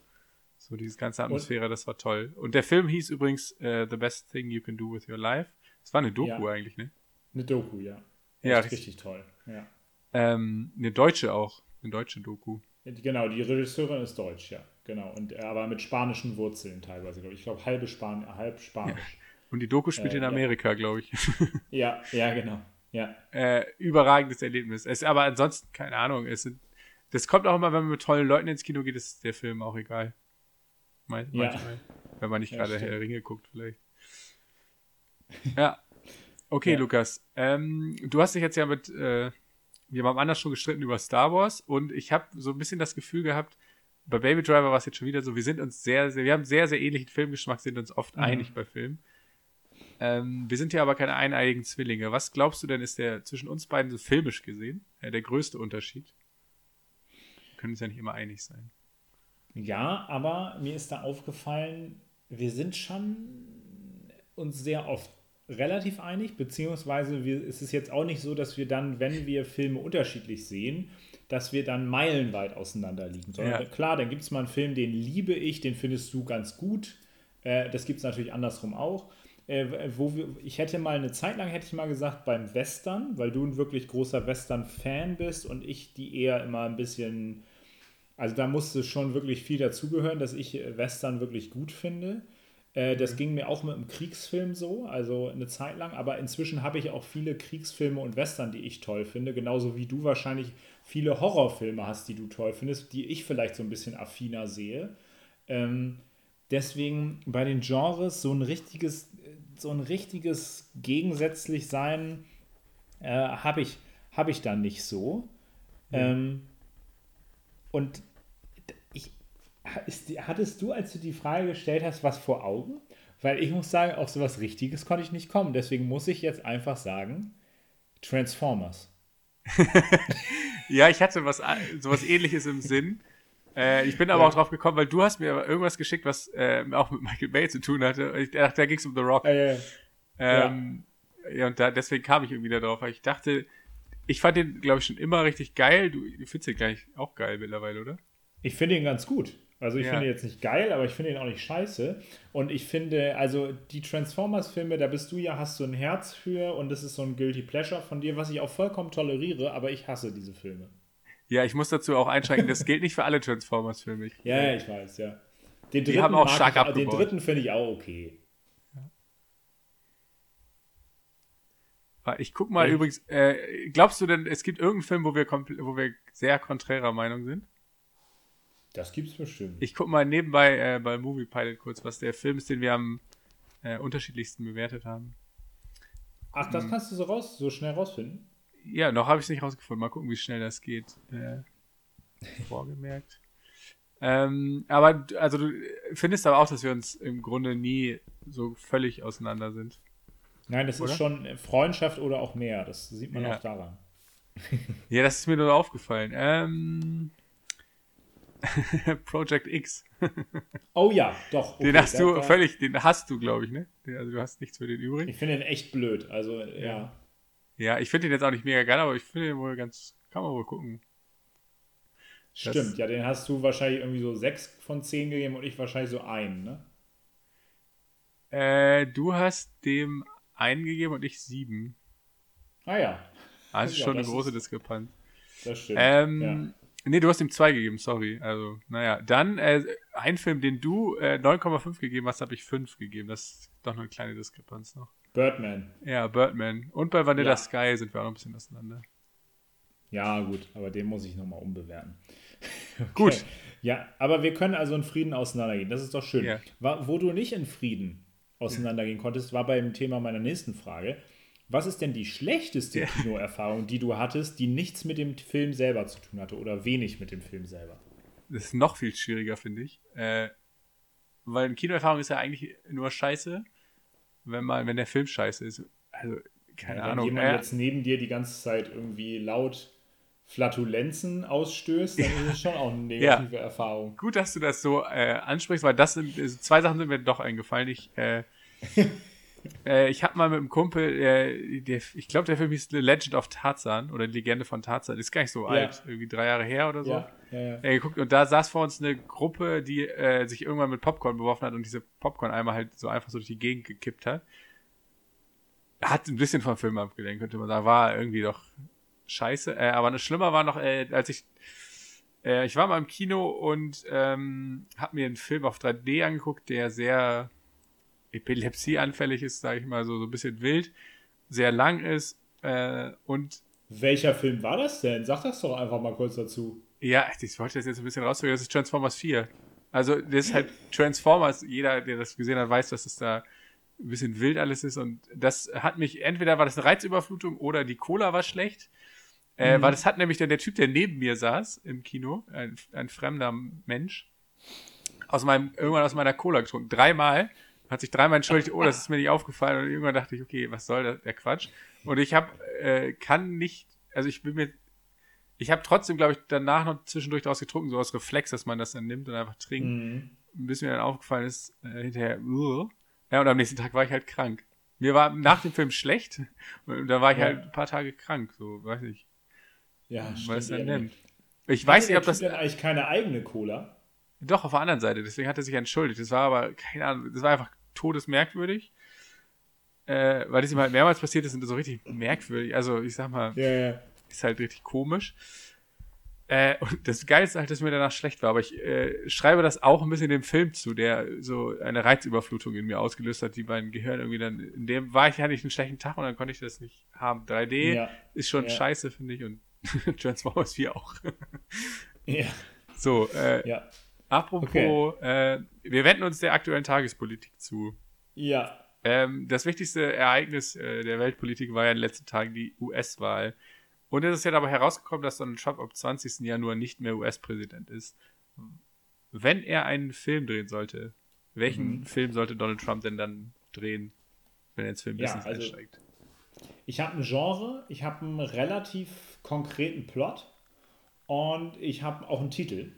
So diese ganze Atmosphäre, das war toll. Und der Film hieß übrigens äh, The Best Thing You Can Do With Your Life. Das war eine Doku Ja. eigentlich, ne? Eine Doku, ja. Ja, richtig. richtig toll. Ja. Ähm, eine deutsche auch. Eine deutsche Doku. Genau, die Regisseurin ist deutsch, ja. Genau. Und aber mit spanischen Wurzeln teilweise, glaube ich. Ich glaube, halbe Span halb Spanisch. Und die Doku spielt Äh, in ja. Amerika, glaube ich. Ja. ja, genau. Ja. äh, überragendes Erlebnis. Es, aber ansonsten, keine Ahnung, es sind, das kommt auch immer, wenn man mit tollen Leuten ins Kino geht, ist der Film auch egal. Man, Ja. Manchmal. Wenn man nicht Ja, gerade. Herr Ringe guckt, vielleicht. [LAUGHS] Ja. Okay, Ja. Lukas. Ähm, du hast dich jetzt ja mit, äh, wir haben anders schon gestritten über Star Wars und ich habe so ein bisschen das Gefühl gehabt, bei Baby Driver war es jetzt schon wieder so, wir sind uns sehr, sehr, wir haben sehr, sehr ähnlichen Filmgeschmack, sind uns oft Mhm. einig bei Filmen. Ähm, wir sind ja aber keine eineiigen Zwillinge. Was glaubst du denn, ist der zwischen uns beiden so filmisch gesehen äh, der größte Unterschied? Wir können uns ja nicht immer einig sein. Ja, aber mir ist da aufgefallen, wir sind schon uns sehr oft relativ einig, beziehungsweise wir, es ist jetzt auch nicht so, dass wir dann, wenn wir Filme unterschiedlich sehen, dass wir dann meilenweit auseinander liegen. Sondern Ja. klar, dann gibt es mal einen Film, den liebe ich, den findest du ganz gut. Äh, das gibt es natürlich andersrum auch. Äh, wo wir, ich hätte mal eine Zeit lang, hätte ich mal gesagt, beim Western, weil du ein wirklich großer Western-Fan bist und ich die eher immer ein bisschen also da musste schon wirklich viel dazugehören, dass ich äh, Western wirklich gut finde. Äh, Das ging mir auch mit einem Kriegsfilm so, also eine Zeit lang. Aber inzwischen habe ich auch viele Kriegsfilme und Western, die ich toll finde. Genauso wie du wahrscheinlich viele Horrorfilme hast, die du toll findest, die ich vielleicht so ein bisschen affiner sehe. Ähm, deswegen bei den Genres so ein richtiges, so ein richtiges gegensätzlich sein äh, habe ich, hab ich dann nicht so. Mhm. Ähm, und ich, ist, hattest du, als du die Frage gestellt hast, was vor Augen? Weil ich muss sagen, auf sowas Richtiges konnte ich nicht kommen. Deswegen muss ich jetzt einfach sagen, Transformers. [LAUGHS] ja, ich hatte was, sowas ähnliches im Sinn. Äh, ich bin aber ja. auch drauf gekommen, weil du hast mir irgendwas geschickt, was äh, auch mit Michael Bay zu tun hatte. Ich dachte, da ging es um The Rock. Ja, ja. Ähm, ja. und da, deswegen kam ich irgendwie da drauf, weil ich dachte, ich fand den, glaube ich, schon immer richtig geil. Du, du findest den gleich auch geil mittlerweile, oder? Ich finde ihn ganz gut. Also ich ja. finde ihn jetzt nicht geil, aber ich finde ihn auch nicht scheiße. Und ich finde, also die Transformers-Filme, da bist du ja, hast du ein Herz für und das ist so ein Guilty Pleasure von dir, was ich auch vollkommen toleriere, aber ich hasse diese Filme. Ja, ich muss dazu auch einschränken, das gilt nicht für alle Transformers-Filme. Ja, ja, ich weiß, ja. Den dritten, die haben auch stark ich, Den dritten finde ich auch okay. Ich guck mal ja. übrigens, äh, glaubst du denn, es gibt irgendeinen Film, wo wir, wo wir sehr konträrer Meinung sind? Das gibt's bestimmt. Ich guck mal nebenbei äh, bei Movie Pilot kurz, was der Film ist, den wir am äh, unterschiedlichsten bewertet haben. Ach, das hm. kannst du so raus, so schnell rausfinden? Ja, noch habe ich es nicht rausgefunden. Mal gucken, wie schnell das geht. Äh, vorgemerkt. [LAUGHS] ähm, aber also du findest aber auch, dass wir uns im Grunde nie so völlig auseinander sind. Nein, das oder? ist schon Freundschaft oder auch mehr. Das sieht man ja. auch daran. [LAUGHS] ja, das ist mir nur aufgefallen. Ähm, [LAUGHS] Project X. oh ja, doch. Okay, den hast du völlig, den hast du, glaube ich, ne? Also du hast nichts für den übrig. Ich finde den echt blöd. Also, ja. Ja, ich finde den jetzt auch nicht mega geil, aber ich finde den wohl ganz, kann man wohl gucken. Stimmt, das, ja, den hast du wahrscheinlich irgendwie so 6 von 10 gegeben und ich wahrscheinlich so einen, ne? Äh, du hast dem einen gegeben und ich sieben. Ah ja. Also ja, schon eine große ist, Diskrepanz. Das stimmt. Ähm, ja. Nee, du hast ihm zwei gegeben, sorry. Also, naja. Dann äh, ein Film, den du äh, 9,5 gegeben hast, habe ich 5 gegeben. Das ist doch noch eine kleine Diskrepanz noch. Birdman. Ja, Birdman. Und bei Vanilla ja. Sky sind wir auch noch ein bisschen auseinander. Ja, gut, aber den muss ich nochmal umbewerten. [LAUGHS] okay. Gut. Ja, aber wir können also in Frieden auseinandergehen. Das ist doch schön. Ja. Wo du nicht in Frieden auseinandergehen konntest, war beim Thema meiner nächsten Frage. Was ist denn die schlechteste ja. Kinoerfahrung, die du hattest, die nichts mit dem Film selber zu tun hatte oder wenig mit dem Film selber? Das ist noch viel schwieriger, finde ich. Äh, weil eine Kinoerfahrung ist ja eigentlich nur scheiße, wenn, man, wenn der Film scheiße ist. Also, keine ja, Ahnung. Wenn jemand äh, jetzt neben dir die ganze Zeit irgendwie laut Flatulenzen ausstößt, dann ist es schon auch eine [LAUGHS] negative ja. Erfahrung. Gut, dass du das so äh, ansprichst, weil das sind zwei Sachen sind mir doch eingefallen. Ich äh, [LAUGHS] Äh, ich habe mal mit einem Kumpel, äh, der, ich glaube, der Film hieß The Legend of Tarzan oder die Legende von Tarzan. Ist gar nicht so ja. alt, irgendwie drei Jahre her oder so. Ja, ja, ja. Äh, geguckt, und da saß vor uns eine Gruppe, die äh, sich irgendwann mit Popcorn beworfen hat und diese Popcorn-Eimer halt so einfach so durch die Gegend gekippt hat. Hat ein bisschen vom Film abgelenkt, könnte man sagen. War irgendwie doch scheiße. Äh, aber noch schlimmer war noch, äh, als ich ich war mal im Kino und ähm, habe mir einen Film auf 3D angeguckt, der sehr Epilepsie anfällig ist, sage ich mal, so, so ein bisschen wild, sehr lang ist äh, und. Welcher Film war das denn? Sag das doch einfach mal kurz dazu. Ja, ich wollte das jetzt ein bisschen rausbringen. Das ist Transformers 4. Also, das ist halt Transformers. Jeder, der das gesehen hat, weiß, dass es da ein bisschen wild alles ist. Und das hat mich, entweder war das eine Reizüberflutung oder die Cola war schlecht. Äh, mhm. Weil das hat nämlich der, der Typ, der neben mir saß im Kino, ein, ein fremder Mensch, aus meinem, irgendwann aus meiner Cola getrunken. Dreimal hat sich dreimal entschuldigt, oh, das ist mir nicht aufgefallen. Und irgendwann dachte ich, okay, was soll der, der Quatsch? Und ich habe, äh, kann nicht, also ich bin mir, ich habe trotzdem, glaube ich, danach noch zwischendurch daraus getrunken, so aus Reflex, dass man das dann nimmt und einfach trinkt. Mhm. Bis mir dann aufgefallen ist, äh, hinterher, uh, ja, und am nächsten Tag war ich halt krank. Mir war nach dem Film schlecht und da war ich ja. halt ein paar Tage krank, so, weiß ich. Ja, weil es dann nimmt. Ich weiß nicht, ob das. denn eigentlich keine eigene Cola? Doch, auf der anderen Seite. Deswegen hat er sich entschuldigt. Das war aber, keine Ahnung, das war einfach todesmerkwürdig. Äh, weil das ihm halt mehrmals passiert ist und so richtig merkwürdig. Also, ich sag mal, ja, ja. ist halt richtig komisch. Äh, und das Geilste halt, dass mir danach schlecht war. Aber ich äh, schreibe das auch ein bisschen dem Film zu, der so eine Reizüberflutung in mir ausgelöst hat, die mein Gehirn irgendwie dann, in dem war ich ja nicht einen schlechten Tag und dann konnte ich das nicht haben. 3D ja. ist schon scheiße, finde ich, und [LAUGHS] Transformers 4 auch. ja. So, äh, ja. Apropos, okay. äh, wir wenden uns der aktuellen Tagespolitik zu. Ja. ähm, das wichtigste Ereignis äh, der Weltpolitik war ja in den letzten Tagen die US-Wahl. Und es ist ja dabei herausgekommen, dass Donald Trump am 20. Januar nicht mehr US-Präsident ist. Wenn er einen Film drehen sollte, welchen mhm. Film sollte Donald Trump denn dann drehen, wenn er ins Filmbusiness ja, also, einsteigt? Ich habe ein Genre, ich habe einen relativ konkreten Plot und ich habe auch einen Titel.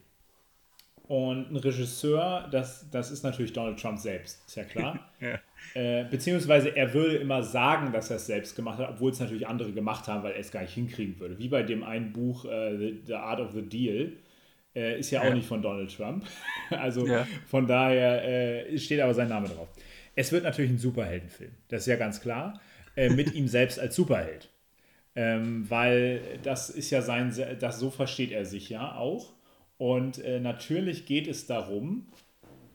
Und ein Regisseur, das, das ist natürlich Donald Trump selbst, ist ja klar. [LAUGHS] ja. Äh, beziehungsweise er würde immer sagen, dass er es selbst gemacht hat, obwohl es natürlich andere gemacht haben, weil er es gar nicht hinkriegen würde. Wie bei dem einen Buch äh, the, the, Art of the Deal. Äh, ist ja, ja, auch nicht von Donald Trump. [LAUGHS] also ja. von daher äh, steht aber sein Name drauf. Es wird natürlich ein Superheldenfilm, das ist ja ganz klar. Äh, mit [LAUGHS] ihm selbst als Superheld. Ähm, weil das ist ja sein, das so versteht er sich ja auch. Und äh, natürlich geht es darum,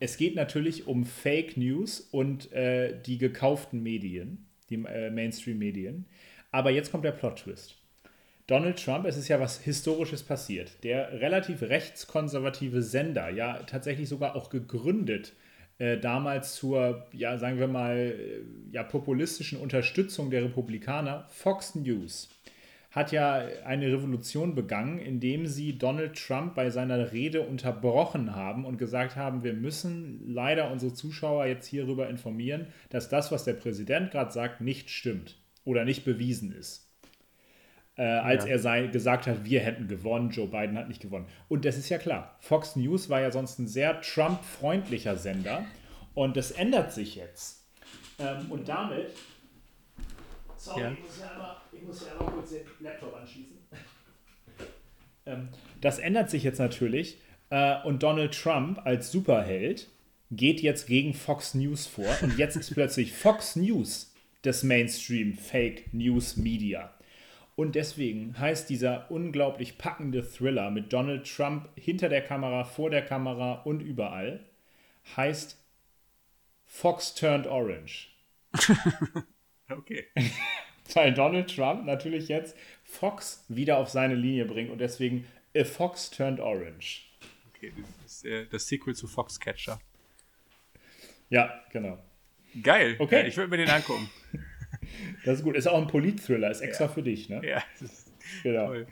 es geht natürlich um Fake News und äh, die gekauften Medien, die äh, Mainstream-Medien. Aber jetzt kommt der Plot-Twist. Donald Trump, es ist ja was Historisches passiert. Der relativ rechtskonservative Sender, ja tatsächlich sogar auch gegründet, äh, damals zur, ja sagen wir mal, äh, ja populistischen Unterstützung der Republikaner, Fox News hat ja eine Revolution begangen, indem sie Donald Trump bei seiner Rede unterbrochen haben und gesagt haben, wir müssen leider unsere Zuschauer jetzt hierüber informieren, dass das, was der Präsident gerade sagt, nicht stimmt oder nicht bewiesen ist. Äh, als ja. er sei, gesagt hat, wir hätten gewonnen, Joe Biden hat nicht gewonnen. Und das ist ja klar. Fox News war ja sonst ein sehr Trump-freundlicher Sender und das ändert sich jetzt. Ähm, und damit Sorry, ja. ich, muss ja einmal, ich muss ja einmal kurz den Laptop anschließen. [LAUGHS] ähm, das ändert sich jetzt natürlich. Äh, und Donald Trump als Superheld geht jetzt gegen Fox News vor. Und jetzt ist plötzlich [LAUGHS] Fox News das Mainstream Fake News Media. Und deswegen heißt dieser unglaublich packende Thriller mit Donald Trump hinter der Kamera, vor der Kamera und überall, heißt Fox Turned Orange. [LAUGHS] Okay. Weil Donald Trump natürlich jetzt Fox wieder auf seine Linie bringt und deswegen A Fox Turned Orange. Okay, das ist äh, das Sequel zu Foxcatcher. Ja, genau. Geil. Okay. Ja, ich würde mir den angucken. [LAUGHS] das ist gut. Ist auch ein Polit-Thriller, ist extra ja. für dich, ne? Ja, das ist genau. toll.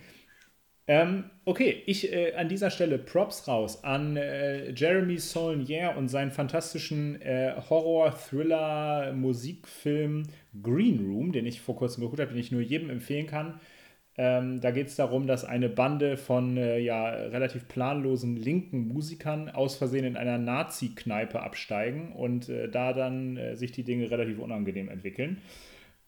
Ähm, okay, ich äh, an dieser Stelle Props raus an äh, Jeremy Saulnier und seinen fantastischen äh, Horror-Thriller-Musikfilm Green Room, den ich vor kurzem geguckt habe, den ich nur jedem empfehlen kann. Ähm, da geht es darum, dass eine Bande von äh, ja, relativ planlosen linken Musikern aus Versehen in einer Nazi-Kneipe absteigen und äh, da dann äh, sich die Dinge relativ unangenehm entwickeln.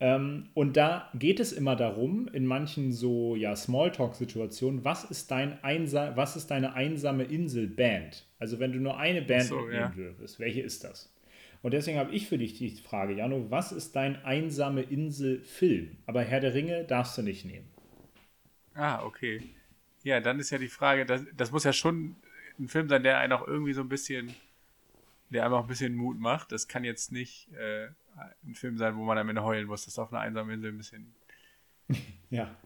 Ähm, und da geht es immer darum, in manchen so ja, Smalltalk-Situationen, was ist dein Einsa was ist deine einsame Insel-Band? Also wenn du nur eine Band so, ja. dürftest, welche ist das? Und deswegen habe ich für dich die Frage, Jano, was ist dein einsame Insel-Film? Aber Herr der Ringe darfst du nicht nehmen. Ah, okay. Ja, dann ist ja die Frage, das, das muss ja schon ein Film sein, der einen auch irgendwie so ein bisschen, der einem auch ein bisschen Mut macht. Das kann jetzt nicht äh, ein Film sein, wo man am Ende heulen muss. Das ist auf einer einsamen Insel ein bisschen [LAUGHS] ja.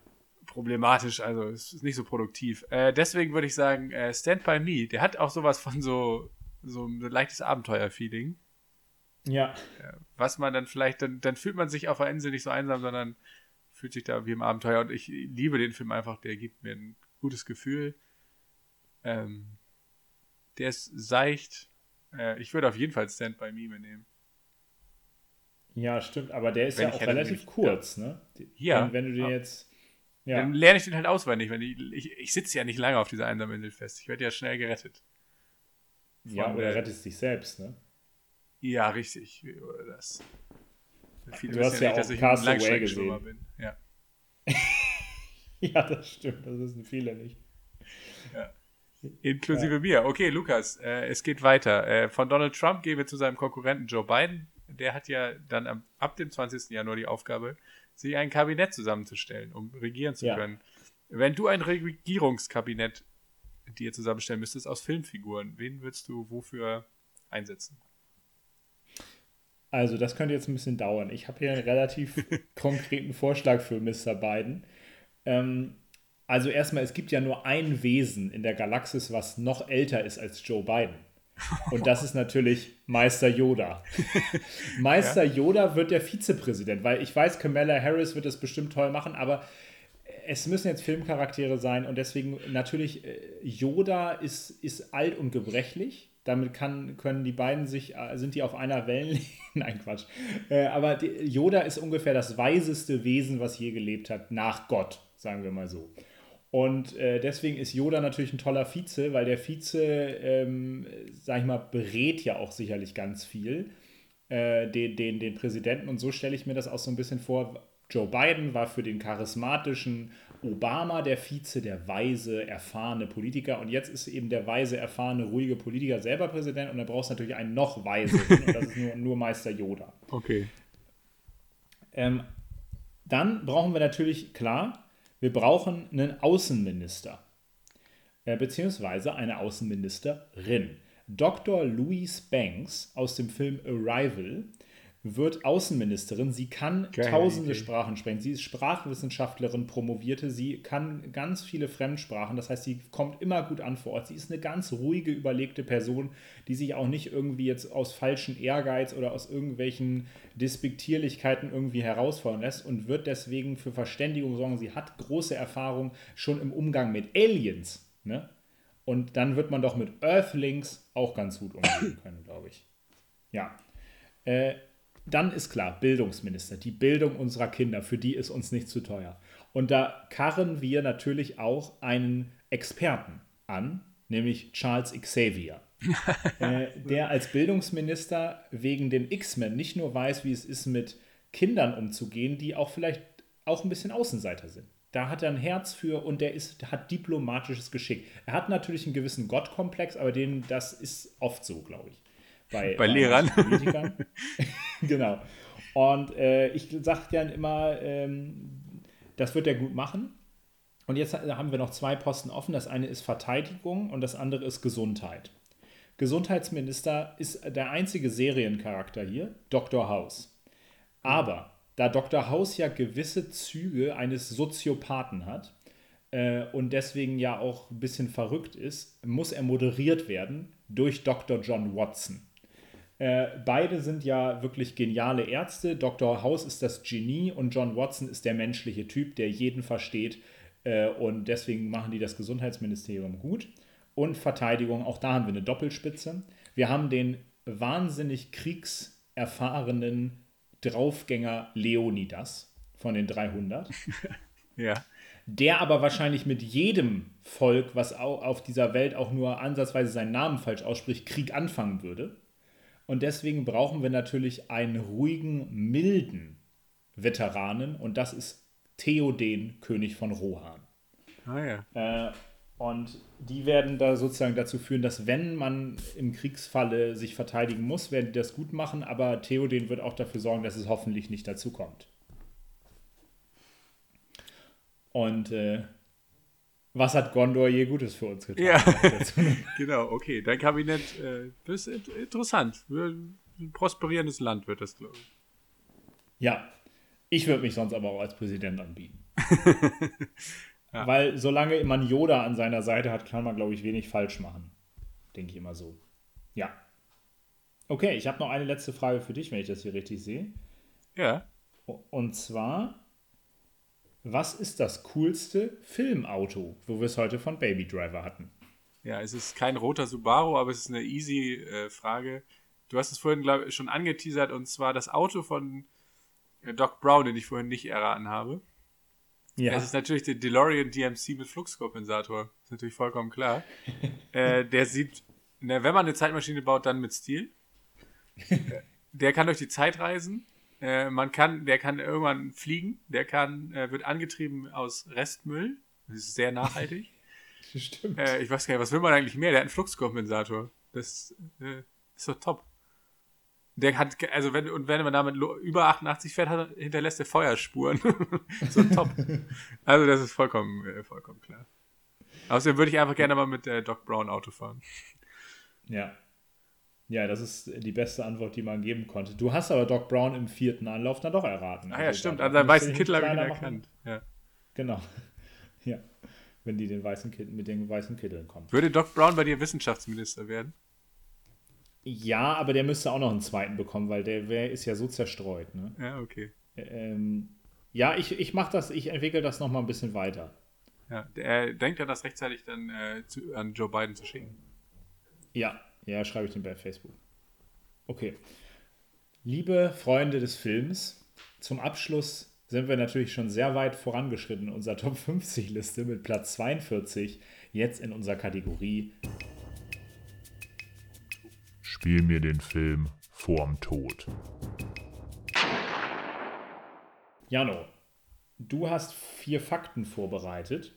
problematisch, also es ist nicht so produktiv. Äh, deswegen würde ich sagen, äh, Stand By Me, der hat auch sowas von so, so ein leichtes Abenteuer-Feeling. Ja. Was man dann vielleicht, dann, dann fühlt man sich auf der Insel nicht so einsam, sondern fühlt sich da wie im Abenteuer. Und ich liebe den Film einfach, der gibt mir ein gutes Gefühl. Ähm, der ist seicht. Äh, ich würde auf jeden Fall Stand By Me nehmen. Ja, stimmt, aber der ist wenn ja auch relativ kurz, ne? Ja. Wenn, wenn du den jetzt. Ja. Dann lerne ich den halt auswendig, wenn ich, ich, ich sitze ja nicht lange auf dieser einsamen Insel fest. Ich werde ja schnell gerettet. Von ja, oder rettest dich selbst, ne? Ja, richtig. Oder das. Viele du hast ja, nicht, auch dass ich Castaway gesehen. bin. Ja. [LAUGHS] ja, das stimmt. Das wissen viele nicht. Ja. Inklusive ja. mir. Okay, Lukas, äh, es geht weiter. Äh, von Donald Trump gehen wir zu seinem Konkurrenten Joe Biden der hat ja dann ab, ab dem 20. Januar die Aufgabe, sich ein Kabinett zusammenzustellen, um regieren zu ja. können. Wenn du ein Regierungskabinett dir zusammenstellen müsstest aus Filmfiguren, wen würdest du wofür einsetzen? Also, das könnte jetzt ein bisschen dauern. Ich habe hier einen relativ [LAUGHS] konkreten Vorschlag für Mr. Biden. Ähm, also, erstmal, es gibt ja nur ein Wesen in der Galaxis, was noch älter ist als Joe Biden. Und das ist natürlich Meister Yoda. [LAUGHS] Meister ja. Yoda wird der Vizepräsident, weil ich weiß, Kamala Harris wird das bestimmt toll machen, aber es müssen jetzt Filmcharaktere sein und deswegen natürlich äh, Yoda ist, ist alt und gebrechlich. Damit kann, können die beiden sich, äh, sind die auf einer Wellenlänge? [LAUGHS] Nein, Quatsch. Äh, aber die, Yoda ist ungefähr das weiseste Wesen, was je gelebt hat, nach Gott, sagen wir mal so. Und äh, deswegen ist Yoda natürlich ein toller Vize, weil der Vize, ähm, sag ich mal, berät ja auch sicherlich ganz viel äh, den, den, den Präsidenten. Und so stelle ich mir das auch so ein bisschen vor. Joe Biden war für den charismatischen Obama der Vize, der weise, erfahrene Politiker. Und jetzt ist eben der weise, erfahrene, ruhige Politiker selber Präsident. Und da brauchst du natürlich einen noch weiseren. und das ist nur, nur Meister Yoda. Okay. Ähm, dann brauchen wir natürlich, klar, wir brauchen einen Außenminister. Äh, beziehungsweise eine Außenministerin. Dr. Louise Banks aus dem Film Arrival wird Außenministerin. Sie kann Geil, tausende. Sprachen sprechen. Sie ist Sprachwissenschaftlerin, promovierte. Sie kann ganz viele Fremdsprachen. Das heißt, sie kommt immer gut an vor Ort. Sie ist eine ganz ruhige, überlegte Person, die sich auch nicht irgendwie jetzt aus falschen Ehrgeiz oder aus irgendwelchen Despektierlichkeiten irgendwie herausfordern lässt und wird deswegen für Verständigung sorgen. Sie hat große Erfahrung schon im Umgang mit Aliens. Ne? Und dann wird man doch mit Earthlings auch ganz gut umgehen können, glaube ich. Ja. Äh, dann ist klar, Bildungsminister, die Bildung unserer Kinder, für die ist uns nicht zu teuer. Und da karren wir natürlich auch einen Experten an, nämlich Charles Xavier. [LAUGHS] äh, der als Bildungsminister wegen den X-Men nicht nur weiß, wie es ist, mit Kindern umzugehen, die auch vielleicht auch ein bisschen Außenseiter sind. Da hat er ein Herz für und der ist, hat diplomatisches Geschick. Er hat natürlich einen gewissen Gottkomplex, aber den, das ist oft so, glaube ich bei, bei Lehrern. [LAUGHS] genau. Und äh, ich sage gern immer, ähm, das wird er gut machen. Und jetzt haben wir noch zwei Posten offen. Das eine ist Verteidigung und das andere ist Gesundheit. Gesundheitsminister ist der einzige Seriencharakter hier, Dr. House. Aber da Dr. House ja gewisse Züge eines Soziopathen hat äh, und deswegen ja auch ein bisschen verrückt ist, muss er moderiert werden durch Dr. John Watson. Äh, beide sind ja wirklich geniale Ärzte. Dr. House ist das Genie und John Watson ist der menschliche Typ, der jeden versteht. Äh, und deswegen machen die das Gesundheitsministerium gut. Und Verteidigung, auch da haben wir eine Doppelspitze. Wir haben den wahnsinnig kriegserfahrenen Draufgänger Leonidas von den 300. [LAUGHS] ja. Der aber wahrscheinlich mit jedem Volk, was auf dieser Welt auch nur ansatzweise seinen Namen falsch ausspricht, Krieg anfangen würde. Und deswegen brauchen wir natürlich einen ruhigen, milden Veteranen. Und das ist Theoden, König von Rohan. Ah ja. Äh, und die werden da sozusagen dazu führen, dass wenn man im Kriegsfalle sich verteidigen muss, werden die das gut machen, aber Theoden wird auch dafür sorgen, dass es hoffentlich nicht dazu kommt. Und äh, was hat Gondor je Gutes für uns getan? Ja, [LAUGHS] genau, okay. Dein Kabinett, äh, das ist interessant. Ein prosperierendes Land wird das, glaube ich. Ja, ich würde mich sonst aber auch als Präsident anbieten. [LAUGHS] ja. Weil solange man Yoda an seiner Seite hat, kann man, glaube ich, wenig falsch machen. Denke ich immer so. Ja. Okay, ich habe noch eine letzte Frage für dich, wenn ich das hier richtig sehe. Ja. Und zwar, was ist das coolste Filmauto, wo wir es heute von Baby Driver hatten? Ja, es ist kein roter Subaru, aber es ist eine easy äh, Frage. Du hast es vorhin, glaube ich, schon angeteasert, und zwar das Auto von äh, Doc Brown, den ich vorhin nicht erraten habe. Ja. Das ist natürlich der DeLorean DMC mit Fluxkompensator. Ist natürlich vollkommen klar. [LAUGHS] äh, der sieht, na, wenn man eine Zeitmaschine baut, dann mit Stil. [LAUGHS] der kann durch die Zeit reisen. Äh, man kann, der kann irgendwann fliegen, der kann, äh, wird angetrieben aus Restmüll. Das ist sehr nachhaltig. [LAUGHS] Stimmt. Äh, ich weiß gar nicht, was will man eigentlich mehr? Der hat einen Fluxkompensator. Das äh, ist doch top. Der hat, also wenn, und wenn man damit über 88 fährt, hat, hinterlässt er Feuerspuren. [LAUGHS] so top. [LAUGHS] Also das ist vollkommen, äh, vollkommen klar. Außerdem würde ich einfach gerne mal mit äh, Doc Brown Auto fahren. Ja, ja, das ist die beste Antwort, die man geben konnte. Du hast aber Doc Brown im vierten Anlauf dann doch erraten. Ah ja, also stimmt. An seinem weißen Kittel habe ich ihn erkannt. Ja. Genau. [LAUGHS] Ja. Wenn die den weißen Kittel, mit den weißen Kitteln kommt. Würde Doc Brown bei dir Wissenschaftsminister werden? Ja, aber der müsste auch noch einen zweiten bekommen, weil der, der ist ja so zerstreut. Ne? Ja, okay. Ähm, ja, ich, ich mache das, ich entwickle das noch mal ein bisschen weiter. Ja, der denkt ja, das rechtzeitig dann äh, zu, an Joe Biden zu schicken. Ja, ja, schreibe ich den bei Facebook. Okay. Liebe Freunde des Films, zum Abschluss sind wir natürlich schon sehr weit vorangeschritten in unserer Top 50 Liste mit Platz 42, jetzt in unserer Kategorie Spiel mir den Film vorm Tod. Jano, du hast vier Fakten vorbereitet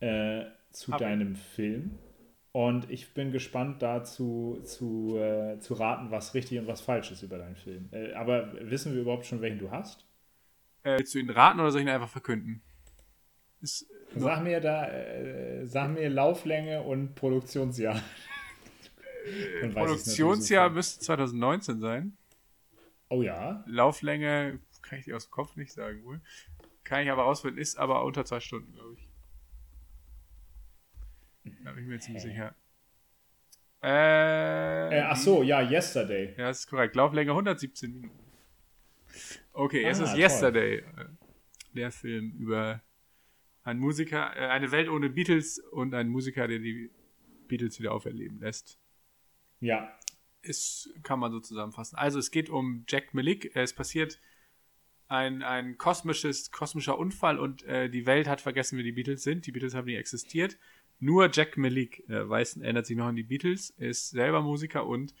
äh, zu Hab ich. deinem Film. Und ich bin gespannt dazu zu, äh, zu raten, was richtig und was falsch ist über deinen Film. Äh, aber wissen wir überhaupt schon, welchen du hast? Äh, willst du ihn raten oder soll ich ihn einfach verkünden? Ist, Sag mir da, äh, sag mir Lauflänge und Produktionsjahr. Ich's Produktionsjahr müsste 2019 sein. Oh ja. Lauflänge kann ich dir aus dem Kopf nicht sagen wohl. Kann ich aber ausfinden, ist aber unter zwei Stunden, glaube ich. Da bin ich mir ziemlich sicher. Äh, Äh, ach so, ja, Yesterday. Ja, das ist korrekt. Lauflänge 117 Minuten. Okay, es Ah, ist toll. Yesterday. äh, Der Film über einen Musiker, äh, eine Welt ohne Beatles und einen Musiker, der die Beatles wieder auferleben lässt. Ja. ist, kann man so zusammenfassen. Also es geht um Jack Malik. Es passiert ein, ein kosmisches, kosmischer Unfall und äh, die Welt hat vergessen, wer die Beatles sind. Die Beatles haben nie existiert. Nur Jack Malik äh, weiß, erinnert sich noch an die Beatles, ist selber Musiker und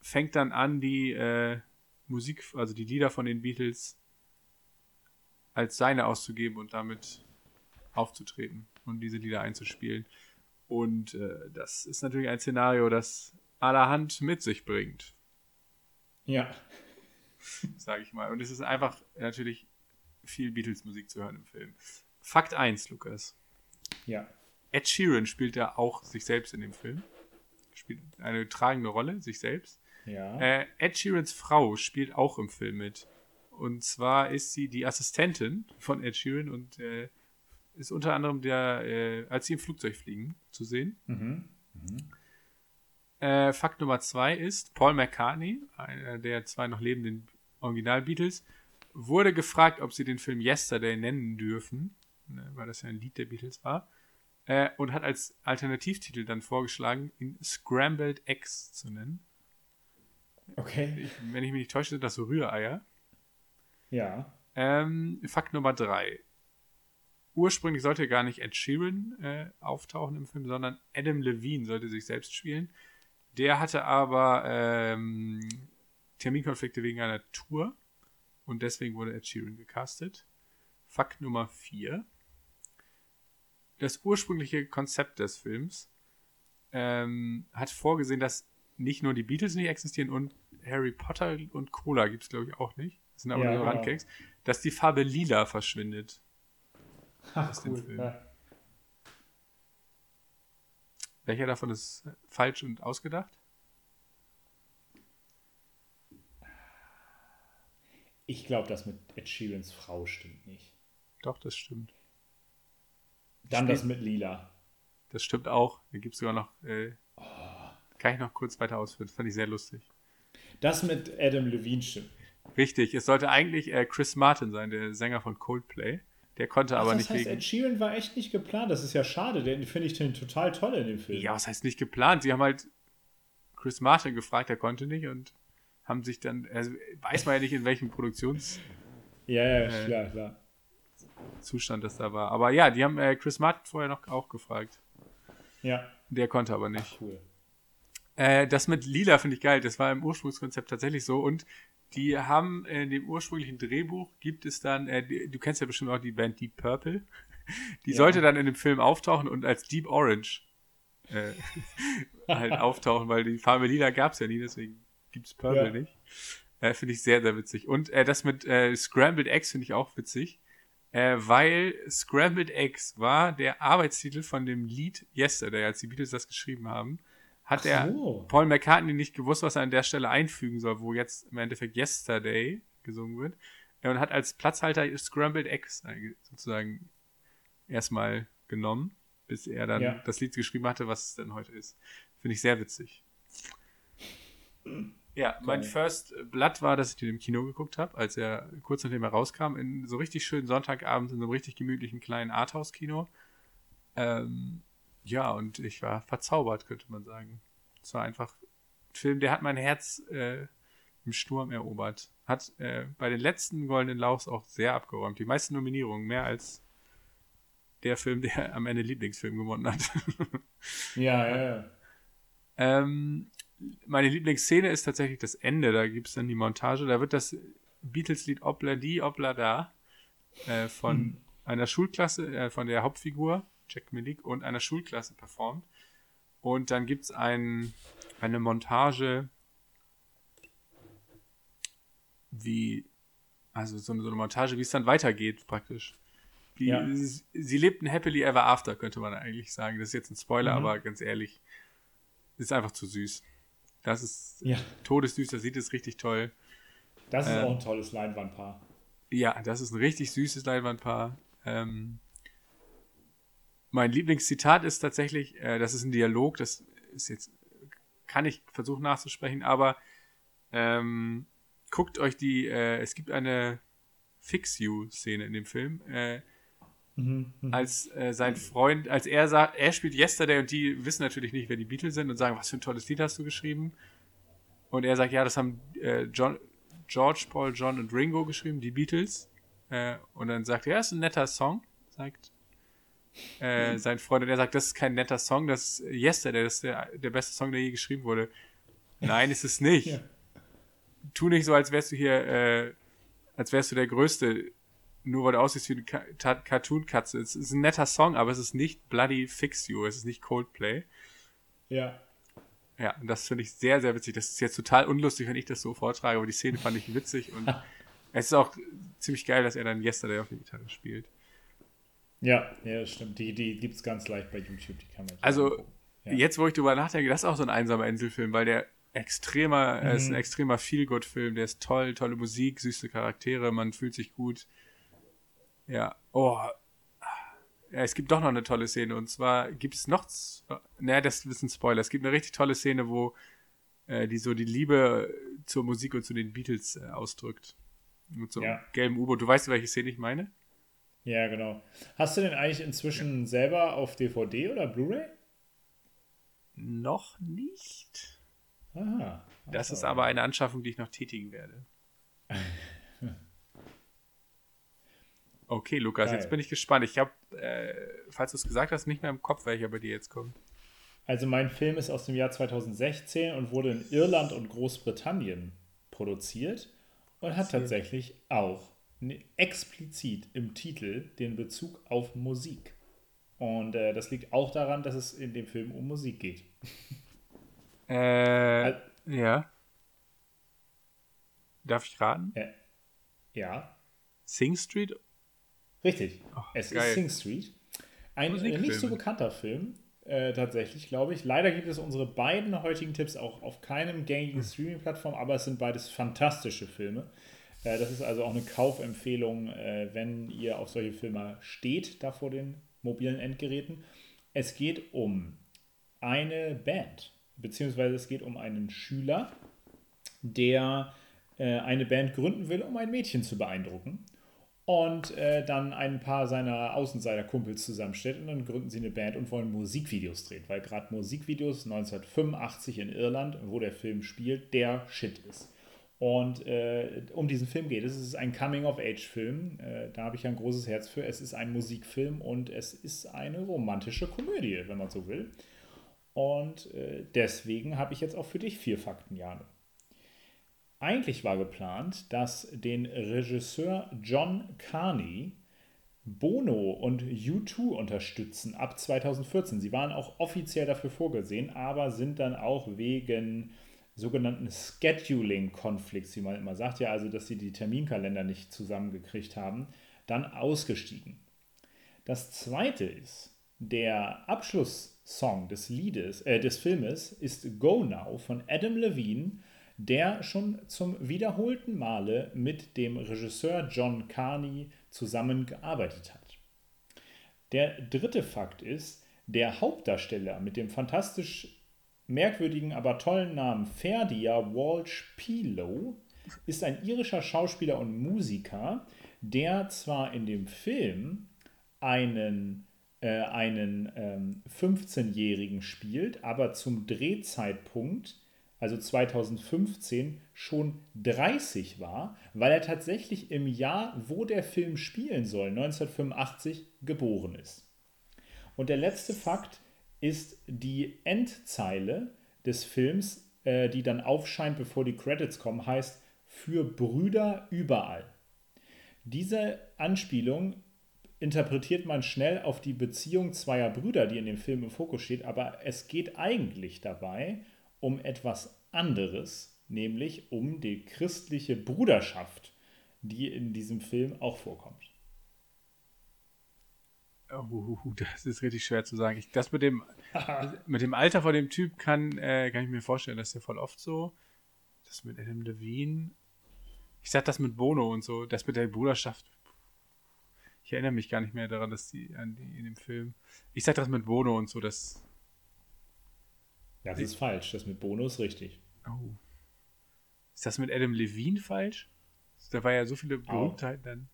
fängt dann an, die äh, Musik, also die Lieder von den Beatles als seine auszugeben und damit aufzutreten und diese Lieder einzuspielen. Und äh, das ist natürlich ein Szenario, das allerhand mit sich bringt, Ja. [LAUGHS] sage ich mal. Und es ist einfach natürlich viel Beatles-Musik zu hören im Film. Fakt 1, Lukas. Ja. Ed Sheeran spielt ja auch sich selbst in dem Film. Spielt eine tragende Rolle, sich selbst. Ja. Äh, Ed Sheerans Frau spielt auch im Film mit. Und zwar ist sie die Assistentin von Ed Sheeran und äh, ist unter anderem der, äh, als sie im Flugzeug fliegen, zu sehen. Mhm. Äh, Fakt Nummer zwei ist, Paul McCartney, einer der zwei noch lebenden Original-Beatles, wurde gefragt, ob sie den Film Yesterday nennen dürfen, ne, weil das ja ein Lied der Beatles war, äh, und hat als Alternativtitel dann vorgeschlagen, ihn Scrambled Eggs zu nennen. Okay. Ich, wenn ich mich nicht täusche, sind das so Rühreier. Ja. Ähm, Fakt Nummer drei. Ursprünglich sollte gar nicht Ed Sheeran äh, auftauchen im Film, sondern Adam Levine sollte sich selbst spielen. Der hatte aber ähm, Terminkonflikte wegen einer Tour und deswegen wurde Ed Sheeran gecastet. Fakt Nummer vier. Das ursprüngliche Konzept des Films ähm, hat vorgesehen, dass nicht nur die Beatles nicht existieren und Harry Potter und Cola gibt es, glaube ich, auch nicht. Das sind aber Ja, nur genau. Randcakes. Dass die Farbe lila verschwindet. Ach, Aus dem cool. Film. Ja. Welcher davon ist falsch und ausgedacht? Ich glaube, das mit Ed Sheerans Frau stimmt nicht. Doch, das stimmt. Dann Spiel- das mit Lila. Das stimmt auch. Hier gibt es sogar noch. Äh, kann ich noch kurz weiter ausführen? Das fand ich sehr lustig. Das mit Adam Levine stimmt. Richtig, es sollte eigentlich äh, Chris Martin sein, der Sänger von Coldplay. Der konnte Ach, aber das nicht heißt, wegen. Ed Sheeran war echt nicht geplant. Das ist ja schade. Den finde ich den total toll in dem Film. Ja, was heißt nicht geplant? Sie haben halt Chris Martin gefragt, der konnte nicht und haben sich dann. Also weiß man ja nicht, in welchem Produktionszustand ja, ja Äh. klar, klar. das da war. Aber ja, die haben äh, Chris Martin vorher noch auch gefragt. Ja, Der konnte aber nicht. cool. Äh, das mit Lila finde ich geil. Das war im Ursprungskonzept tatsächlich so. Und die haben in dem ursprünglichen Drehbuch gibt es dann, äh, die, du kennst ja bestimmt auch die Band Deep Purple. [LAUGHS] Die Ja. sollte dann in dem Film auftauchen und als Deep Orange äh, [LAUGHS] halt [LAUGHS] auftauchen, weil die Farbe Lila gab es ja nie, deswegen gibt es Purple Ja. nicht. Äh, finde ich sehr, sehr witzig. Und äh, das mit Scrambled Eggs finde ich auch witzig. Äh, weil Scrambled Eggs war der Arbeitstitel von dem Lied Yesterday, als die Beatles das geschrieben haben. Hat so. Paul McCartney nicht gewusst, was er an der Stelle einfügen soll, wo jetzt im Endeffekt Yesterday gesungen wird. Und hat als Platzhalter Scrambled Eggs sozusagen erstmal genommen, bis er dann Ja. das Lied geschrieben hatte, was es denn heute ist. Finde ich sehr witzig. Ja, mein Geil. First Blood war, dass ich den im Kino geguckt habe, als er kurz nachdem er rauskam, in so richtig schönen Sonntagabend in so einem richtig gemütlichen kleinen Arthouse-Kino. Ähm, ja, und ich war verzaubert, könnte man sagen. Es war einfach ein Film, der hat mein Herz äh, im Sturm erobert. Hat äh, bei den letzten Goldenen Lauchs auch sehr abgeräumt. Die meisten Nominierungen, mehr als der Film, der am Ende Lieblingsfilm gewonnen hat. Ja, [LAUGHS] ja, ja. Ähm, meine Lieblingsszene ist tatsächlich das Ende. Da gibt es dann die Montage. Da wird das Beatles-Lied Obla di, Obla da äh, von einer Schulklasse, äh, von der Hauptfigur, Jack Milik, und einer Schulklasse performt. Und dann gibt es ein, eine Montage, wie, also so eine, so eine Montage, wie es dann weitergeht, praktisch. Wie, Ja. sie, sie lebten happily ever after, könnte man eigentlich sagen. Das ist jetzt ein Spoiler, Mhm. aber ganz ehrlich, ist einfach zu süß. Das ist Ja, todessüß, das sieht es richtig toll. das ist Ähm. auch ein tolles Leinwandpaar. Ja, das ist ein richtig süßes Leinwandpaar. Ähm, mein Lieblingszitat ist tatsächlich, äh, das ist ein Dialog, das ist jetzt, kann ich versuchen nachzusprechen, aber ähm, guckt euch die, äh, es gibt eine Fix You-Szene in dem Film, äh, Mhm, mhm. als äh, sein Freund, als er sagt, er spielt Yesterday und die wissen natürlich nicht, wer die Beatles sind und sagen, was für ein tolles Lied hast du geschrieben? Und er sagt, ja, das haben äh, John, George, Paul, John und Ringo geschrieben, die Beatles. Äh, und dann sagt er, ja, ist ein netter Song, sagt äh, sein Freund. Und er sagt, das ist kein netter Song, das ist Yesterday, das ist der, der beste Song, der je geschrieben wurde. Nein, ist es [LAUGHS] nicht. Ja. Tu nicht so, als wärst du hier, äh, als wärst du der Größte, nur weil du aussiehst wie eine Ka Cartoon-Katze. Es ist ein netter Song, aber es ist nicht Bloody Fix You, es ist nicht Coldplay. Ja. Ja, und das finde ich sehr, sehr witzig. Das ist jetzt total unlustig, wenn ich das so vortrage, aber die Szene fand ich witzig und [LAUGHS] es ist auch ziemlich geil, dass er dann Yesterday auf der Gitarre spielt. Ja, ja, das stimmt. Die, die gibt es ganz leicht bei YouTube, die kann man Also. Ja. Jetzt, wo ich drüber nachdenke, das ist auch so ein einsamer Inselfilm, weil der extremer, er ist ein Mhm. extremer Feel-Good-Film, der ist toll, tolle Musik, süße Charaktere, man fühlt sich gut. Ja, oh. Ja, es gibt doch noch eine tolle Szene und zwar gibt es noch, naja, das ist ein Spoiler, es gibt eine richtig tolle Szene, wo äh, die so die Liebe zur Musik und zu den Beatles äh, ausdrückt. Mit so einem Ja. gelben U-Boot. Du weißt, welche Szene ich meine? Ja, genau. Hast du den eigentlich inzwischen selber auf DVD oder Blu-ray? Noch nicht. Aha. Das ist aber eine Anschaffung, die ich noch tätigen werde. Okay, Lukas, Geil. jetzt bin ich gespannt. Ich habe, äh, falls du es gesagt hast, nicht mehr im Kopf, welcher bei dir jetzt kommt. Also mein Film ist aus dem Jahr 2016 und wurde in Irland und Großbritannien produziert und hat tatsächlich auch ne- explizit im Titel den Bezug auf Musik. Und äh, das liegt auch daran, dass es in dem Film um Musik geht. [LAUGHS] Äh, ja. Darf ich raten? Äh, ja, Sing Street? Richtig. Oh, es geil. ist Sing Street. Ein äh, nicht so bekannter Film, äh, tatsächlich, glaube ich. Leider gibt es unsere beiden heutigen Tipps auch auf keinem gängigen Streaming-Plattform, aber es sind beides fantastische Filme. Äh, das ist also auch eine Kaufempfehlung, äh, wenn ihr auf solche Filme steht, da vor den mobilen Endgeräten. Es geht um eine Band, beziehungsweise es geht um einen Schüler, der äh, eine Band gründen will, um ein Mädchen zu beeindrucken. Und äh, dann ein paar seiner Außenseiter-Kumpels zusammenstellt und dann gründen sie eine Band und wollen Musikvideos drehen, weil gerade Musikvideos 1985 in Irland, wo der Film spielt, der Shit ist. Und äh, um diesen Film geht es. Es ist ein Coming-of-Age-Film. Äh, da habe ich ein großes Herz für. Es ist ein Musikfilm und es ist eine romantische Komödie, wenn man so will. Und äh, deswegen habe ich jetzt auch für dich vier Fakten, Jano. Eigentlich war geplant, dass den Regisseur John Carney Bono und U2 unterstützen ab 2014. Sie waren auch offiziell dafür vorgesehen, aber sind dann auch wegen sogenannten Scheduling-Konflikts, wie man immer sagt, ja, also dass sie die Terminkalender nicht zusammengekriegt haben, dann ausgestiegen. Das zweite ist, der Abschlusssong des Liedes, äh, des Filmes ist Go Now von Adam Levine, der schon zum wiederholten Male mit dem Regisseur John Carney zusammengearbeitet hat. Der dritte Fakt ist, der Hauptdarsteller mit dem fantastisch merkwürdigen, aber tollen Namen Ferdia Walsh Pilo ist ein irischer Schauspieler und Musiker, der zwar in dem Film einen, äh, einen ähm, 15-Jährigen spielt, aber zum Drehzeitpunkt, also 2015, schon 30 war, weil er tatsächlich im Jahr, wo der Film spielen soll, 1985, geboren ist. Und der letzte Fakt ist die Endzeile des Films, äh, die dann aufscheint, bevor die Credits kommen, heißt für Brüder überall. Diese Anspielung interpretiert man schnell auf die Beziehung zweier Brüder, die in dem Film im Fokus steht, aber es geht eigentlich dabei um etwas anderes, nämlich um die christliche Bruderschaft, die in diesem Film auch vorkommt. Oh, das ist richtig schwer zu sagen. Ich, das mit dem, [LAUGHS] mit dem Alter von dem Typ kann, äh, kann ich mir vorstellen, das ist ja voll oft so. Das mit Adam Levine. Ich sag das mit Bono und so, das mit der Bruderschaft. Ich erinnere mich gar nicht mehr daran, dass die, an die in dem Film. Ich sag das mit Bono und so, das. Das ist falsch. Das mit Bono ist richtig. Oh. Ist das mit Adam Levine falsch? Da war ja so viele Berühmtheiten dann.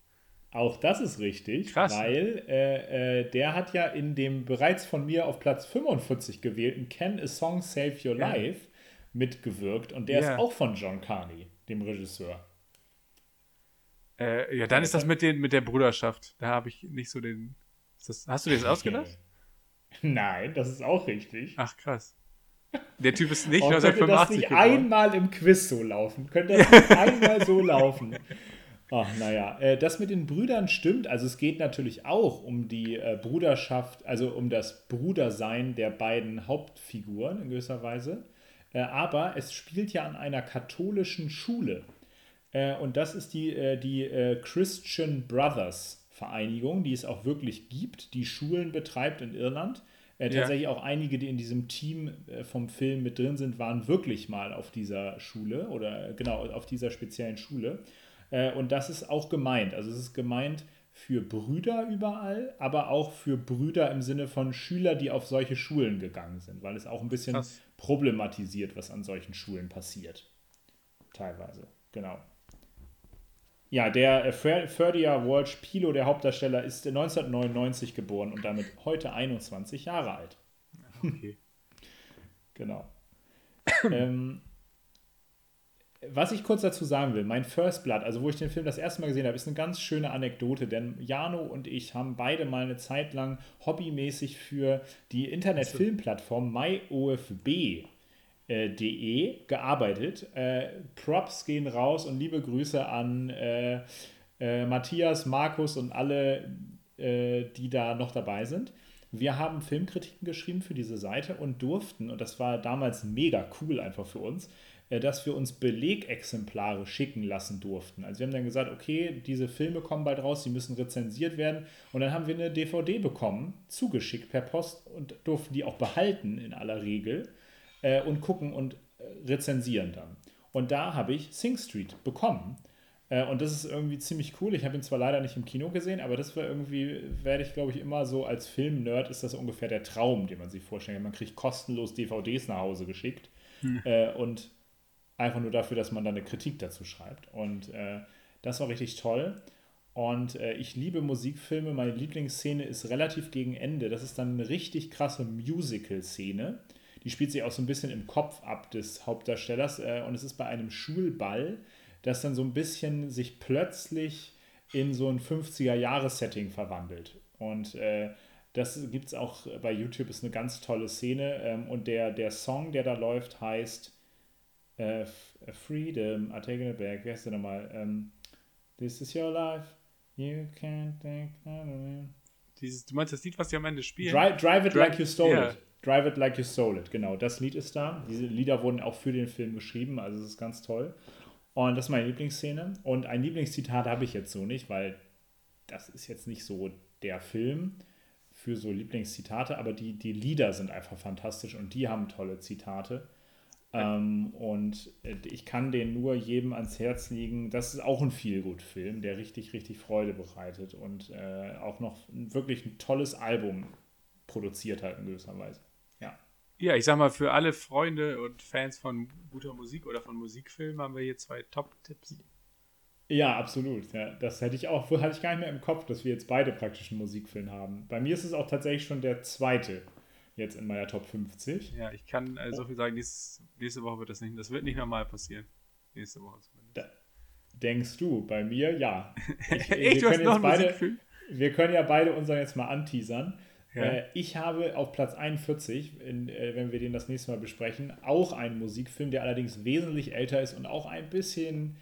Auch das ist richtig, Krass. weil äh, äh, der hat ja in dem bereits von mir auf Platz 45 gewählten Can a Song Save Your Ja. Life mitgewirkt und der Ja. ist auch von John Carney, dem Regisseur. Äh, ja, dann ist das mit, den, mit der Bruderschaft. Da habe ich nicht so den. Das, hast du dir das [LAUGHS] ausgedacht? Nein, das ist auch richtig. Ach, krass. Der Typ ist nicht Oh, könnte das 1985 nicht geboren. einmal im Quiz so laufen? Könnte das [LAUGHS] nicht einmal so laufen? Ach, naja, äh, das mit den Brüdern stimmt. Also es geht natürlich auch um die äh, Bruderschaft, also um das Brudersein der beiden Hauptfiguren in gewisser Weise. Äh, aber es spielt ja an einer katholischen Schule. Und das ist die, die Christian Brothers Vereinigung, die es auch wirklich gibt, die Schulen betreibt in Irland. Äh, Ja. tatsächlich auch einige, die in diesem Team äh, vom Film mit drin sind, waren wirklich mal auf dieser Schule oder äh, genau auf dieser speziellen Schule. Äh, und das ist auch gemeint. Also es ist gemeint für Brüder überall, aber auch für Brüder im Sinne von Schüler, die auf solche Schulen gegangen sind, weil es auch ein bisschen Krass. problematisiert, was an solchen Schulen passiert. Teilweise, genau. Ja, der äh, Fer- Ferdia Walsh Pilo, der Hauptdarsteller, ist 1999 geboren und damit heute 21 Jahre alt. Okay. [LAUGHS] Genau. ähm, was ich kurz dazu sagen will, mein First Blood, also wo ich den Film das erste Mal gesehen habe, ist eine ganz schöne Anekdote, denn Jano und ich haben beide mal eine Zeit lang hobbymäßig für die Internetfilmplattform myofb.de äh, gearbeitet. Äh, Props gehen raus und liebe Grüße an äh, Matthias, Markus und alle, die da noch dabei sind. Wir haben Filmkritiken geschrieben für diese Seite und durften, und das war damals mega cool einfach für uns, dass wir uns Belegexemplare schicken lassen durften. Also wir haben dann gesagt, okay, diese Filme kommen bald raus, sie müssen rezensiert werden. Und dann haben wir eine DVD bekommen, zugeschickt per Post und durften die auch behalten in aller Regel äh, und gucken und äh, rezensieren dann. Und da habe ich Sing Street bekommen. Äh, und das ist irgendwie ziemlich cool. Ich habe ihn zwar leider nicht im Kino gesehen, aber das war irgendwie, werde ich glaube ich immer so als Film-Nerd, ist das ungefähr der Traum, den man sich vorstellen kann. Man kriegt kostenlos DVDs nach Hause geschickt äh, und einfach nur dafür, dass man dann eine Kritik dazu schreibt. Und äh, das war richtig toll. Und äh, ich liebe Musikfilme. Meine Lieblingsszene ist relativ gegen Ende. Das ist dann eine richtig krasse Musical-Szene. Die spielt sich auch so ein bisschen im Kopf ab des Hauptdarstellers. Äh, und es ist bei einem Schulball, das dann so ein bisschen sich plötzlich in so ein 50er-Jahres-Setting verwandelt. Und äh, das gibt es auch bei YouTube, ist eine ganz tolle Szene. Ähm, und der, der Song, der da läuft, heißt äh, Freedom, I take it back. Wie heißt der nochmal? Ähm, This is your life. You can't take it. Dieses, du meinst das Lied, was die am Ende spielen? Drive, drive it Dri- like you stole ja. it. Drive it like you stole it. Genau, das Lied ist da. Diese Lieder wurden auch für den Film geschrieben, also es ist ganz toll. Und das ist meine Lieblingsszene. Und ein Lieblingszitat habe ich jetzt so nicht, weil das ist jetzt nicht so der Film für so Lieblingszitate, aber die, die Lieder sind einfach fantastisch und die haben tolle Zitate. Ähm, und äh, ich kann den nur jedem ans Herz legen. Das ist auch ein Feelgood-Film, der richtig, richtig Freude bereitet und äh, auch noch wirklich ein tolles Album produziert hat in gewisser Weise. Ja. Ich sag mal, für alle Freunde und Fans von guter Musik oder von Musikfilmen haben wir hier zwei Top-Tipps. Ja, absolut. Ja, das hätte ich auch, hatte ich gar nicht mehr im Kopf, dass wir jetzt beide praktisch einen Musikfilm haben. Bei mir ist es auch tatsächlich schon der zweite jetzt in meiner Top 50. Ja, ich kann also so viel sagen, nächste, nächste Woche wird das nicht, das wird nicht normal passieren. Nächste Woche zumindest. Da, denkst du, bei mir ja. [LAUGHS] Ich, ich hast noch einen beide? Wir können ja beide unseren jetzt mal anteasern. Ja. Äh, ich habe auf Platz 41, in, äh, wenn wir den das nächste Mal besprechen, auch einen Musikfilm, der allerdings wesentlich älter ist und auch ein bisschen,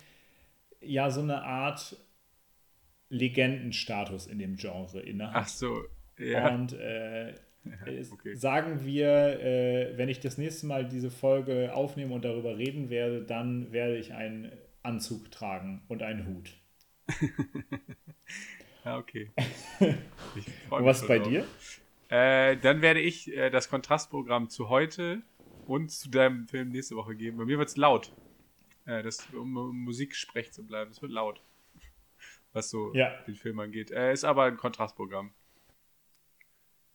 ja, so eine Art Legendenstatus in dem Genre innehat. Ach so, ja. Und äh, okay. sagen wir, äh, wenn ich das nächste Mal diese Folge aufnehme und darüber reden werde, dann werde ich einen Anzug tragen und einen Hut. [LAUGHS] ja, okay. [LAUGHS] und was bei dir? Äh, dann werde ich äh, das Kontrastprogramm zu heute und zu deinem Film nächste Woche geben. Bei mir wird es laut. Äh, das, um, um Musiksprech zu bleiben. Es wird laut. Was so ja. den Film angeht. Äh, ist aber ein Kontrastprogramm.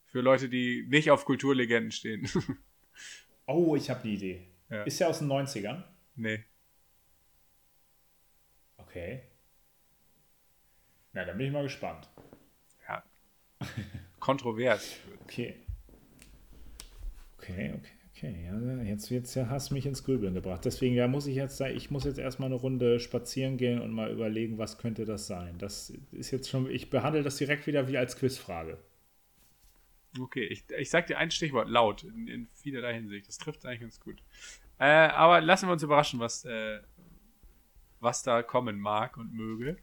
Für Leute, die nicht auf Kulturlegenden stehen. [LAUGHS] oh, ich habe die Idee. Ja. Ist der aus den 90ern? Nee. Okay. Na, dann bin ich mal gespannt. Ja. [LAUGHS] Kontrovers. Okay. Okay, okay, okay. Ja, jetzt, jetzt hast du mich ins Grübeln gebracht. Deswegen ja, muss ich jetzt ich muss jetzt erstmal eine Runde spazieren gehen und mal überlegen, was könnte das sein. Das ist jetzt schon, ich behandle das direkt wieder wie als Quizfrage. Okay, ich, ich sag dir ein Stichwort, laut, in, in vielerlei Hinsicht. Das trifft eigentlich ganz gut. Äh, aber lassen wir uns überraschen, was, äh, was da kommen mag und möge.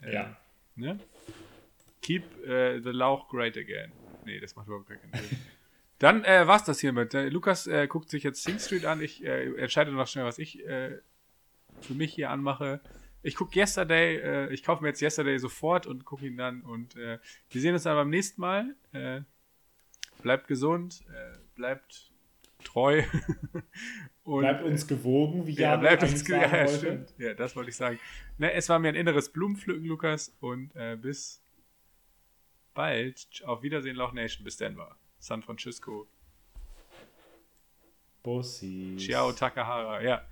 Äh, ja. Ne? Keep äh, the Lauch great again. Nee, das macht überhaupt keinen Sinn. [LAUGHS] Dann äh, war's das hiermit. Äh, Lukas äh, guckt sich jetzt Sing Street an. Ich äh, entscheide noch schnell, was ich äh, für mich hier anmache. Ich gucke Yesterday, äh, ich kaufe mir jetzt Yesterday sofort und gucke ihn dann. Und äh, wir sehen uns dann beim nächsten Mal. Äh, bleibt gesund, äh, bleibt treu. [LAUGHS] und, bleibt uns gewogen, wie ja, bleibt uns ge [LAUGHS] ja, stimmt. Ja, das wollte ich sagen. Ne, es war mir ein inneres Blumenpflücken, Lukas. Und äh, bis bald. Auf Wiedersehen, Loch Nation. Bis Denver. San Francisco. Bussi. Ciao, Takahara. Ja.